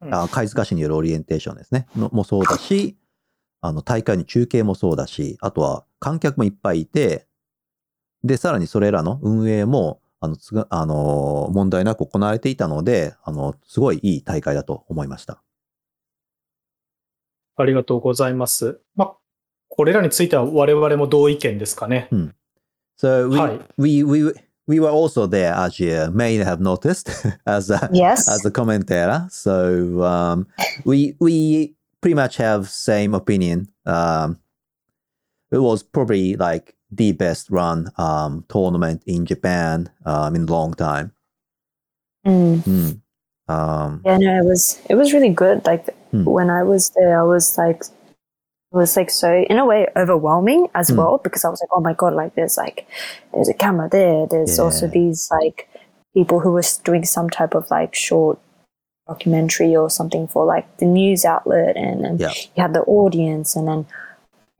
うんあ貝塚市によるオリエンテーションですね。のもそうだし、あの、大会の中継もそうだし、あとは観客もいっぱいいて、で、さらにそれらの運営も、あの、つがあの、問題なく行われていたので、あの、すごいいい大会だと思いました。ありがとうございます。まあ、これらについては我々も同意見ですかね。So we, はい。we, we, we were also there, as you may have noticed, as a, Yes. as a commentator. So um, we we pretty much have same opinion. Um, it was probably like the best run um, tournament in Japan um, in a long time. Mm. Mm. Um, Yeah, no, it was it was really good. Like Hmm. when I was there, I was like, it was like so in a way overwhelming as Hmm. well because I was like, oh my god, like there's like there's a camera there. There's also these like people who were doing some type of like short documentary or something for like the news outlet, and then Yeah. you had the audience, and then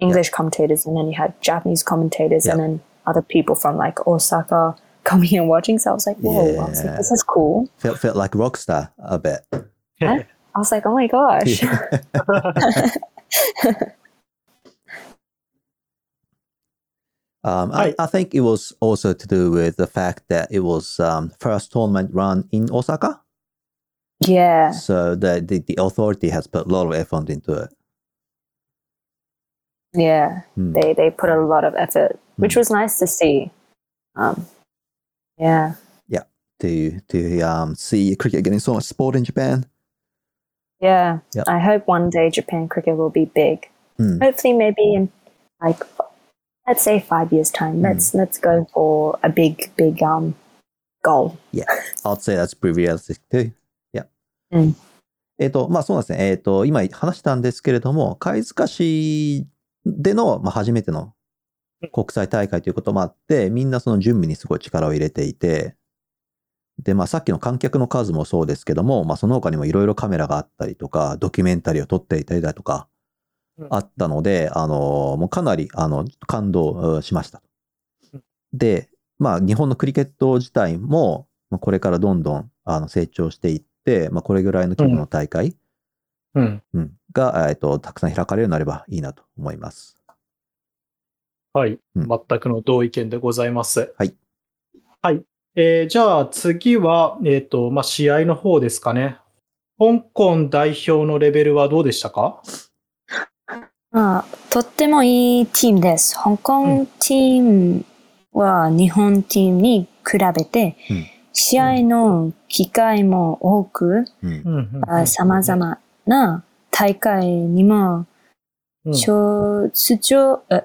English commentators, and then you had Japanese commentators, and then other people from like Osaka coming and watching. So I was like, whoa, I was like, this is cool. felt felt like a rock star a bit. I was like, oh my gosh. Um, I, I think it was also to do with the fact that it was um, first tournament run in Osaka. yeah. So the, the, the authority has put a lot of effort into it Yeah, Hmm. they they put a lot of effort, which was nice to see. Um, yeah, to to um, see cricket getting so much support in Japan. yeah. Yep. I hope one day Japan cricket will be big. Hmm. Hopefully, maybe in like let's say five years time. Let's let's go for a big big um goal. I'd say that's pretty realistic too. Yeah. うんえっ、と、まあそうなんですね。えっ、と、今話したんですけれども、貝塚市 での、まあ、初めての国際大会ということもあって、みんなその準備にすごい力を入れていて、で、まあさっきの観客の数もそうですけども、まあその他にもいろいろカメラがあったりとか、ドキュメンタリーを撮っていたりだとか、うん。あったので、あの、もうかなり、あの、感動うんしましたうん。で、まあ日本のクリケット自体も、まあこれからどんどんあの成長していって、まあこれぐらいの規模の大会、うん。うんが、えっと、たくさん開かれるようになればいいなと思います。はい。うん全くの同意見でございます。はい。はい。えーじゃあ次は、えっ、と、まあ、試合の方ですかね。香港代表のレベルはどうでしたか？あとってもいいチームです。香港チームは日本チームに比べてうん試合の機会も多く、うんうんうんあ様々な大会にもうん卒業、え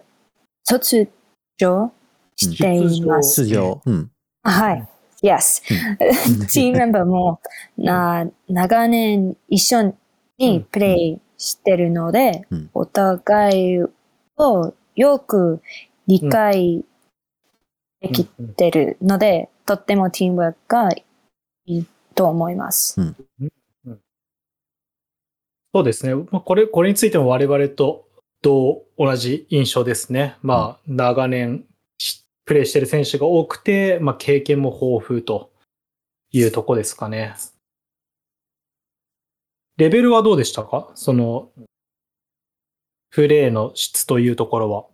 卒業しています。うん。はい。Yes. チームメンバーもな長年一緒にプレイしてるので、うんお互いをよく理解できてるので、とってもチームワークがいいと思います。そうですね。まあこれ、これについても我々と同同じ印象ですね。まあ、長年しプレーしてる選手が多くて、まあ、経験も豊富というとこですかね。レベルはどうでしたか？その、プレーの質というところは。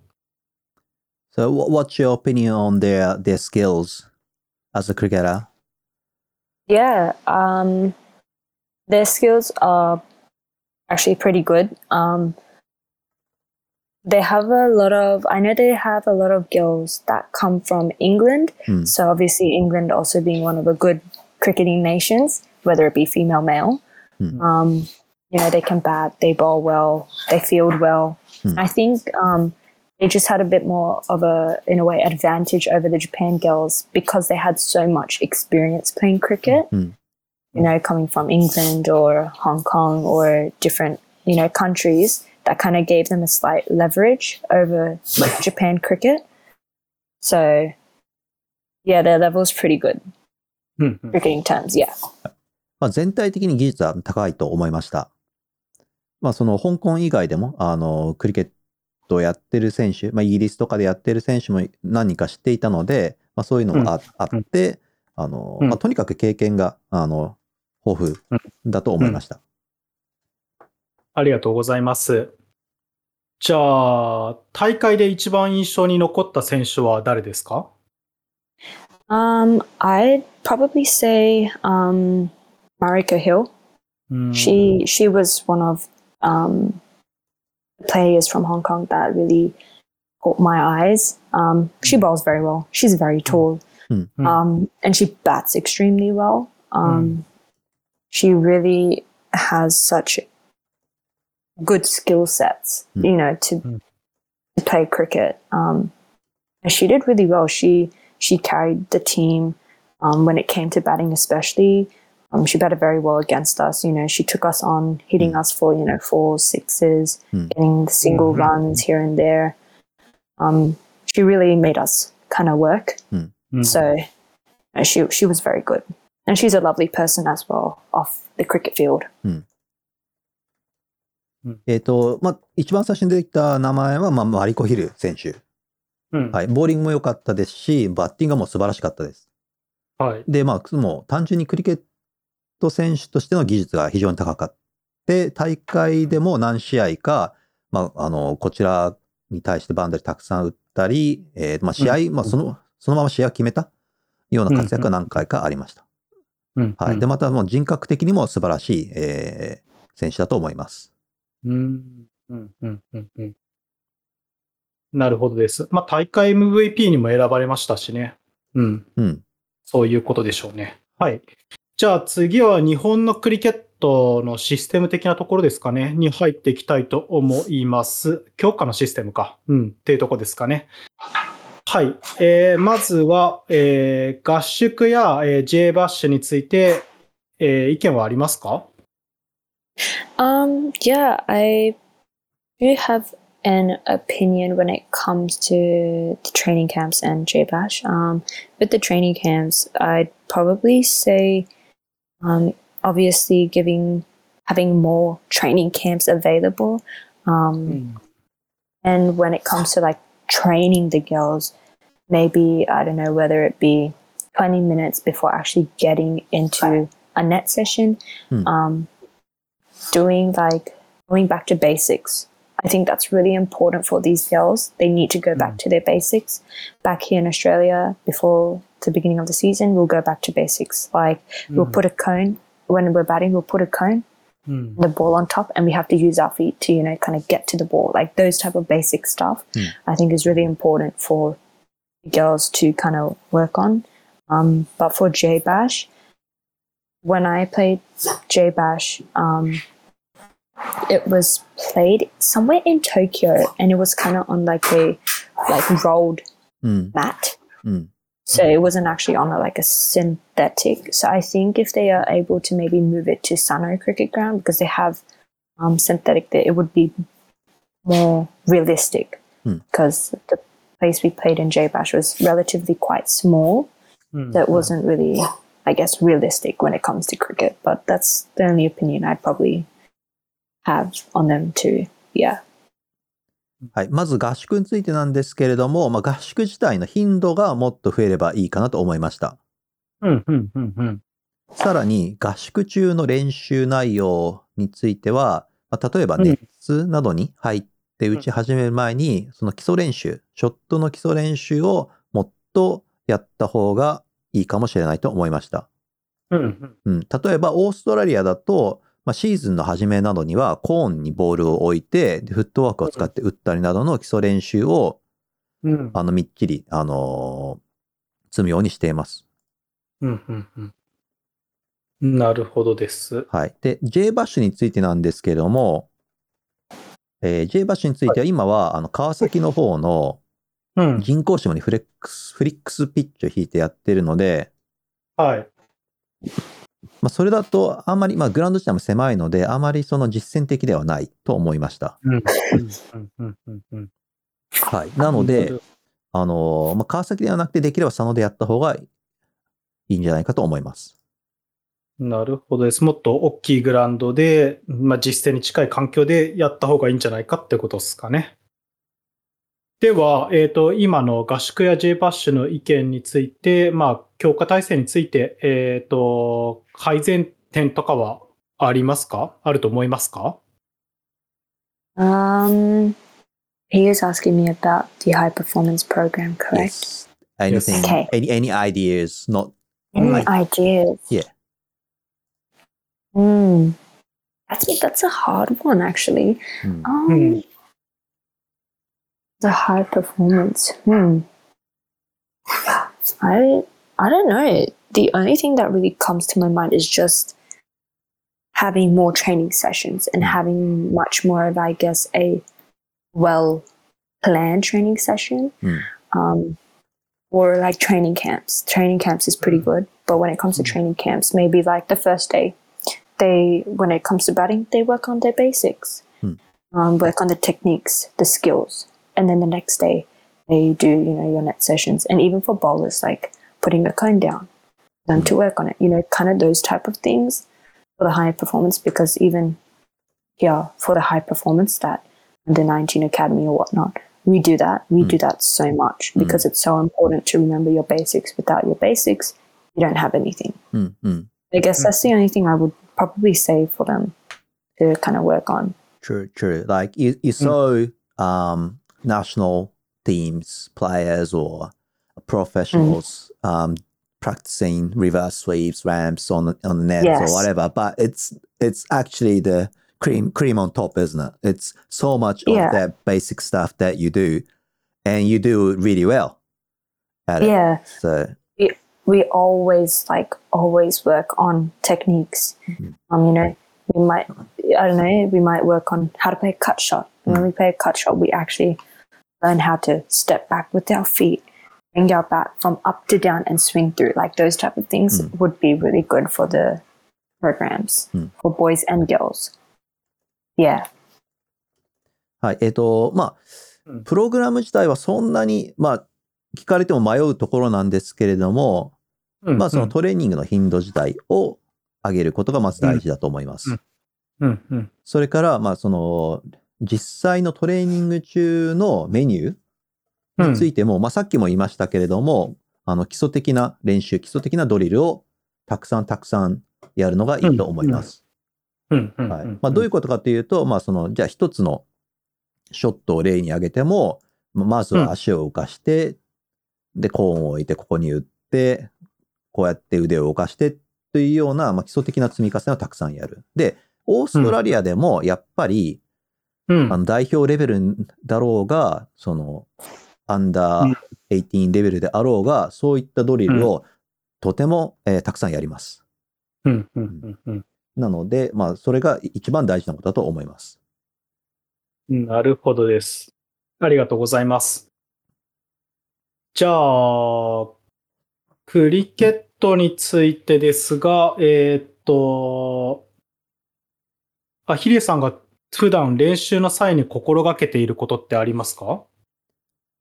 So, wha- what's your opinion on their their skills as a cricketer? Yeah, um, their skills are actually pretty good. Um, they have a lot of, I know they have a lot of girls that come from England. Hmm. So obviously, England also being one of the good cricketing nations, whether it be female, male. Hmm. Um, you know, they can bat, they bowl well, they field well. Hmm. I think um, they just had a bit more of a, in a way, advantage over the Japan girls because they had so much experience playing cricket. You know, coming from England or Hong Kong or different, you know, countries that kind of gave them a slight leverage over like Japan cricket. So, yeah, their level's pretty good, cricketing terms. Yeah. まあ、全体的に技術は高いと思いました。まあ、その香港以外でも、あの、クリケットをやってる選手、まあ、イギリスとかでやってる選手も何人か知っていたので、まあ、そういうのがあ,、あって、あの、うんまあ、とにかく経験が、あの、豊富だと思いました。ありがとうございます。じゃあ、大会で一番印象に残った選手は誰ですか Um, I'd probably say um, Marika Hill. うん She she was one of um, the players from Hong Kong that really caught my eyes. Um, she bowls very well. She's very tall, Mm. Mm. um, and she bats extremely well. Um, She really has such good skill sets, Mm. you know, to, Mm. to play cricket. Um, and she did really well. She she carried the team um, when it came to batting, especially. Um, she batted very well against us. You know, she took us on, hitting us for you know fours, sixes, Mm. getting the single Mhm. runs here and there. Um, she really made us kind of work. うん So uh, she she was very good, and she's a lovely person as well off the cricket field. えっ、と、まあ、一番最初に出てきた名前は、まあ、マリコ・ヒル選手。うんはい。ボーリングも良かったですし、バッティングも素晴らしかったです。はい。で、まあ、もう単純にクリケット選手としての技術が非常に高かって、大会でも何試合か、まあ、あの、こちらに対してバウンダリーたくさん打ったり、えーまあ、試合、まあ、その、そのまま試合を決めたような活躍が何回かありました。うんはい。で、またもう人格的にも素晴らしい、えー選手だと思います。うんうんうんうんうんなるほどです。まあ、大会 MVP にも選ばれましたしね。うん。うん。そういうことでしょうね。はい。じゃあ次は日本のクリケットのシステム的なところですかね。に入っていきたいと思います。強化のシステムか。うん。っていうところですかね。はい。えー、まずは、えー、合宿や、えー、J バッシュについて、えー、意見はありますか Um, yeah, I do have an opinion when it comes to the training camps and JBash. Um, with the training camps, I'd probably say, um, obviously giving having more training camps available. Um, and when it comes to like training the girls, maybe I don't know whether it be 20 minutes before actually getting into a net session. Hmm. Um, doing like going back to basics. I think that's really important for these girls. They need to go back to their basics. Back here in Australia, before the beginning of the season, we'll go back to basics. Like we'll put a cone when we're batting. We'll put a cone, うん。the ball on top, and we have to use our feet to you know kind of get to the ball. Like those type of basic stuff, Hmm. I think is really important for girls to kind of work on. Um, but for J Bash, when I played J Bash, um, it was played somewhere in Tokyo, and it was kind of on like a like rolled うん。mat. Mm. So it wasn't actually on a, like a synthetic. So I think if they are able to maybe move it to Sano Cricket Ground because they have um, synthetic there, it would be more realistic. Hmm. Because the place we played in J Bash was relatively quite small, うん。so it wasn't really, I guess, realistic when it comes to cricket. But that's the only opinion I'd probably have on them too. Yeah. はい。まず合宿についてなんですけれども、まあ、合宿自体の頻度がもっと増えればいいかなと思いました。うん、うん、うん、うん。さらに合宿中の練習内容については、まあ、例えばうんネッツなどに入って打ち始める前に、その基礎練習、ショットの基礎練習をもっとやった方がいいかもしれないと思いました。うん、うん。うん、例えばオーストラリアだと、まあ、シーズンの初めなどにはコーンにボールを置いて、でフットワークを使って打ったりなどの基礎練習をうん、あのみっちり、あのー積むようにしています。うん、うん、うん。なるほどです。はい。で、J バッシュについてなんですけれども、えー J バッシュについては今は、あの川崎の方のうん。人工芝にフレックス、フリックスピッチを引いてやってるので、はい。まあ、それだとあんまり、まあ、グラウンド自体も狭いので、あまりその実践的ではないと思いました。はい。なので、あのーまあ、川崎ではなくてできれば佐野でやった方がいいんじゃないかと思います。なるほどです。もっと大きいグラウンドで、まあ、実践に近い環境でやった方がいいんじゃないかってことですかね。では、えっ、と、今の合宿や J バッシュの意見について、まあ、強化体制について、えっ、と、改善点とかはありますか？あると思いますか？Um, he is asking me about the high performance program, correct? Yes. Anything, Okay. any, any ideas? Not, Any Like- ideas? Yeah. Hmm. That's a, that's a hard one, actually. Hmm. Um, Hmm. the high performance. Hmm. I I don't know. The only thing that really comes to my mind is just having more training sessions and having much more of, I guess, a well planned training session. Hmm. Um, or like training camps. Training camps is pretty good, but when it comes to training camps, maybe like the first day, they when it comes to batting, they work on their basics, hmm. um, work on the techniques, the skills, and then the next day they do you know your net sessions, and even for bowlers like putting a cone down, them hmm. to work on it. You know, kind of those type of things for the high performance because even yeah, for the high performance that under 19 academy or whatnot, we do that. We mm. do hmm. that so much hmm. because mm. it's so important to remember your basics. Without your basics, you don't have anything. Mm. I guess that's the only thing I would probably say for them to kind of work on True, true. Like you, you saw um, national teams, players, or professionals um, practicing reverse sweeps, ramps on on the nets Yes. or whatever. But it's it's actually the cream cream on top, isn't it? It's so much Yeah. of that basic stuff that you do, and you do really well at it. yeah So we always like always work on techniques um you know we might i don't know we might work on how to play a cut shot and when we play a cut shot we actually learn how to step back with our feet bring our bat from up to down and swing through like those type of things would be really good for the programs Mm. for boys and girls yeah はい。えっ、と、まあうん、プログラム自体はそんなに、まあ、聞かれても迷うところなんですけれども、 うんまあ、そのトレーニングの頻度自体を上げることがまず大事だと思います。うんうん、うん。それから、まあ、その、実際のトレーニング中のメニューについても、まあ、さっきも言いましたけれども、あの、基礎的な練習、基礎的なドリルをたくさんたくさんやるのがいいと思います。どういうことかというと、まあ、その、じゃあ一つのショットを例に挙げても、ままずは足を浮かして、で、コーンを置いて、ここに打って、こうやって腕を動かしてというような、まあ、基礎的な積み重ねをたくさんやる。で、オーストラリアでもやっぱり、うんあの代表レベルだろうが、その、アンダー18レベルであろうが、そういったドリルをとても、えーたくさんやります。うん、うん、うん、なので、まあ、それが一番大事なことだと思います。うん。なるほどです。ありがとうございます。じゃあ、クリケットについてですが、えーっと、アヒリエさんが普段練習の際に心がけていることってありますか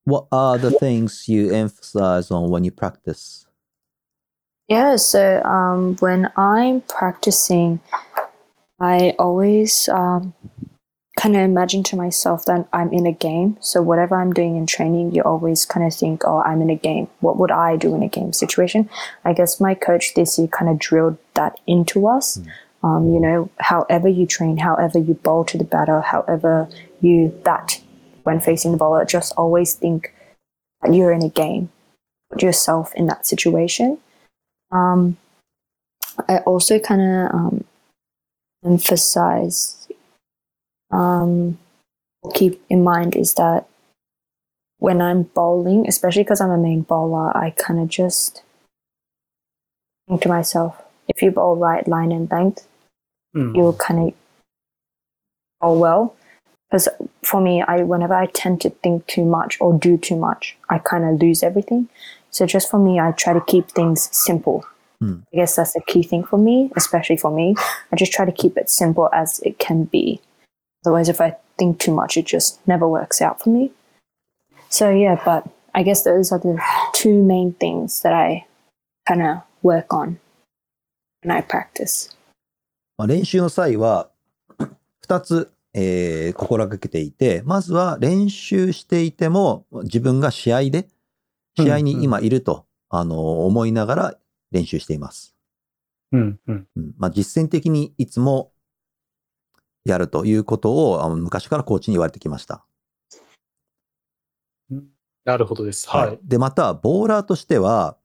What are the things you emphasize on when you practice? Yeah, so um, when I'm practicing, I always um, kind of imagine to myself that I'm in a game. So whatever I'm doing in training, you always kind of think, oh, I'm in a game. What would I do in a game situation? I guess my coach this year kind of drilled that into us. Um, you know, however you train, however you bowl to the batter, however you bat when facing the bowler, just always think that you're in a game. Put yourself in that situation. Um, I also kind of um, emphasize, um, keep in mind is that when I'm bowling, especially because I'm a main bowler, I kind of just think to myself, if you bowl right line and length, うん。you'll kind of bowl well. Because for me, I whenever I tend to think too much or do too much, I kind of lose everything. So just for me, I try to keep things simple. Hmm. I guess that's the key thing for me, especially for me. I just try to keep it simple as it can be. Otherwise, if I think too much, it just never works out for me. So yeah, but I guess those are the two main things that I kind of work on when I practice. まあ、練習の際は、二つ、えー心がけていて、まずは練習していても、自分が試合で、試合に今いると、あの、思いながら練習しています。うん、うん。うんまあ、実践的にいつもやるということを、あの昔からコーチに言われてきました。なるほどです。はい。で、また、ボーラーとしては、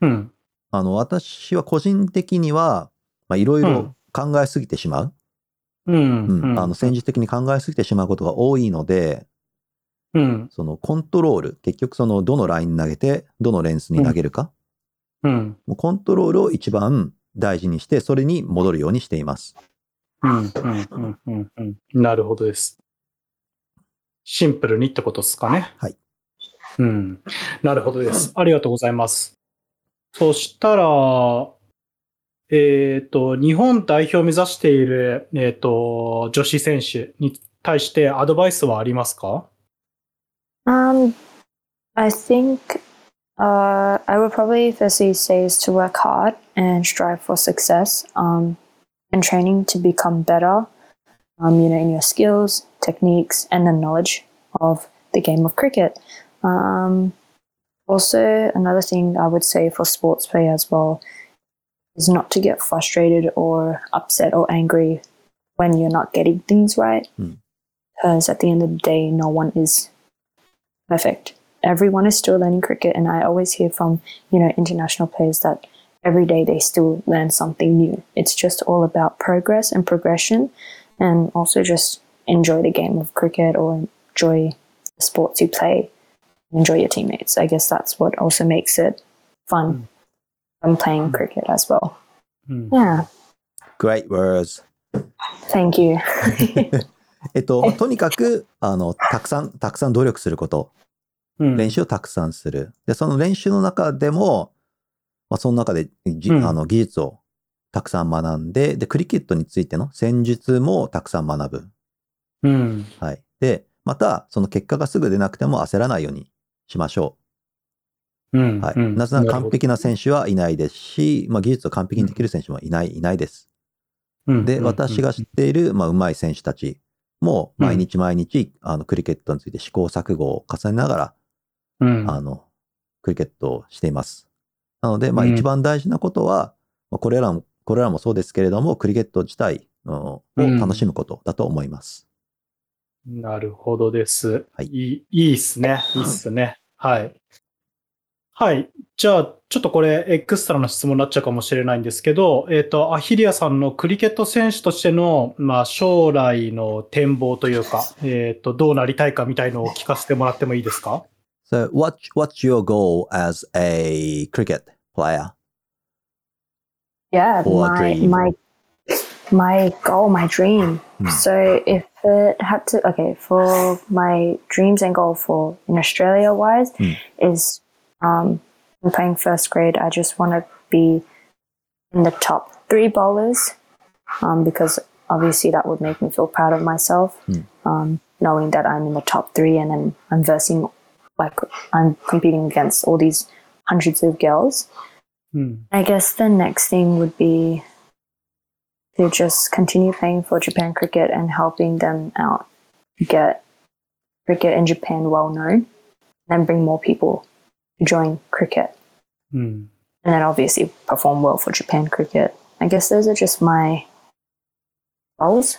うん。あの、私は個人的には、まあ、いろいうろん考えすぎてしまう。うん。うんあの、戦術的に考えすぎてしまうことが多いので、うん。そのコントロール、結局そのどのラインに投げて、どのレンスに投げるか、うん。もうコントロールを一番大事にして、それに戻るようにしています。うん。うん。うん。うん。うん。なるほどです。シンプルにってことですかね。はい。うん。なるほどです。ありがとうございます。そしたら、えっ、と、日本代表を目指している、えっ、と、女子選手に対してアドバイスはありますか？Um, I think uh, I would probably firstly say is to work hard and strive for success um, and training to become better, um, you know, in your skills, techniques, and the knowledge of the game of cricket. Um, also, another thing I would say for sports play as well is not to get frustrated or upset or angry when you're not getting things right. Hmm. Because at the end of the day, no one is perfect. Everyone is still learning cricket, and I always hear from you know international players that every day they still learn something new. It's just all about progress and progression, and also just enjoy the game of cricket or enjoy the sports you play, enjoy your teammates. I guess that's what also makes it fun when playing cricket as well. うん。 Yeah, Great words. thank you. えっと、まあとにかく、あの、たくさん、たくさん努力すること。うん練習をたくさんする。で、その練習の中でも、 まあ、その中でじ、うんあの技術をたくさん学んで、で、クリケットについての戦術もたくさん学ぶ。うん。はい。で、また、その結果がすぐ出なくても焦らないようにしましょうん。う。はい。うんなぜなら完る璧な選手はいないですし、まあ、技術を完璧にできる選手もいない、いないです。で、私が知っている、まあ、上手い選手たちも、うん毎日毎日、あの、クリケットについて試行錯誤を重ねながら、うん。あの、クリケットをしています。なので、まあうん一番大事なことは、まあこれらも、これらもそうですけれども、クリケット自体うんを楽しむことだと思います。なるほどです。はいいい、いいっすね。いいっすね。はい。はい。じゃあ、ちょっとこれ、エクストラの質問になっちゃうかもしれないんですけど、えっ、と、アヒリアさんのクリケット選手としての、まあ、将来の展望というか、えっ、と、どうなりたいかみたいのを聞かせてもらってもいいですか？So, what, what's your goal as a cricket player? Yeah, Or my dream. my my goal, my dream. Hmm. So if it had to, okay, for my dreams and goal for in Australia wise Hmm. is um, I'm playing first grade. I just want to be in the top three bowlers um, because obviously that would make me feel proud of myself, Hmm. um, knowing that I'm in the top three and then I'm versing like I'm competing against all these hundreds of girls. Hmm. I guess the next thing would be to just continue playing for Japan cricket and helping them out get cricket in Japan well known, then bring more people to join cricket. Hmm. And then obviously perform well for Japan cricket. I guess those are just my goals.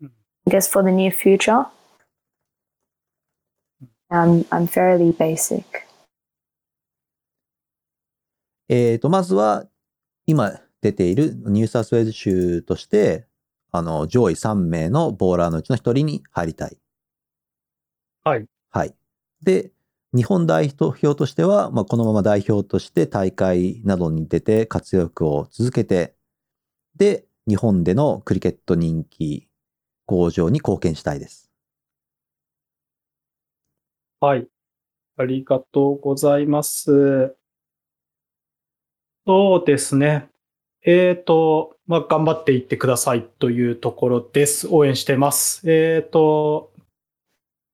Hmm. I guess for the near future, um, I'm fairly basic. えー、と、まずは、今出ているニューサウスウェールズ州として、あの、上位3名のボーラーのうちの1人に入りたい。はい。はい。で、日本代表としては、まあ、このまま代表として大会などに出て活躍を続けて、で、日本でのクリケット人気向上に貢献したいです。はい。ありがとうございます。そうですね。えっ、と、まあ、頑張っていってくださいというところです。応援してます。えっ、と、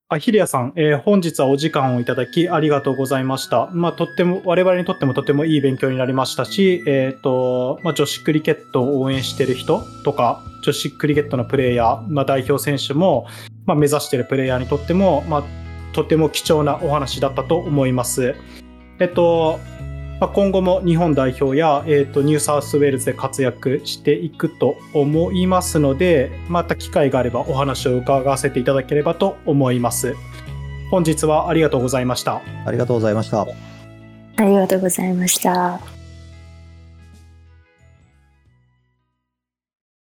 アヒリアさん、えー本日はお時間をいただきありがとうございました。まあ、とっても、我々にとってもとてもいい勉強になりましたし、えっ、と、まあ、女子クリケットを応援してる人とか、女子クリケットのプレイヤー、まあ、代表選手も、まあ、目指してるプレイヤーにとっても、まあ、とても貴重なお話だったと思います。えっと、まあ、今後も日本代表や、えっと、ニューサウスウェールズで活躍していくと思いますので、また機会があればお話を伺わせていただければと思います。本日はありがとうございました。ありがとうございました。ありがとうございました。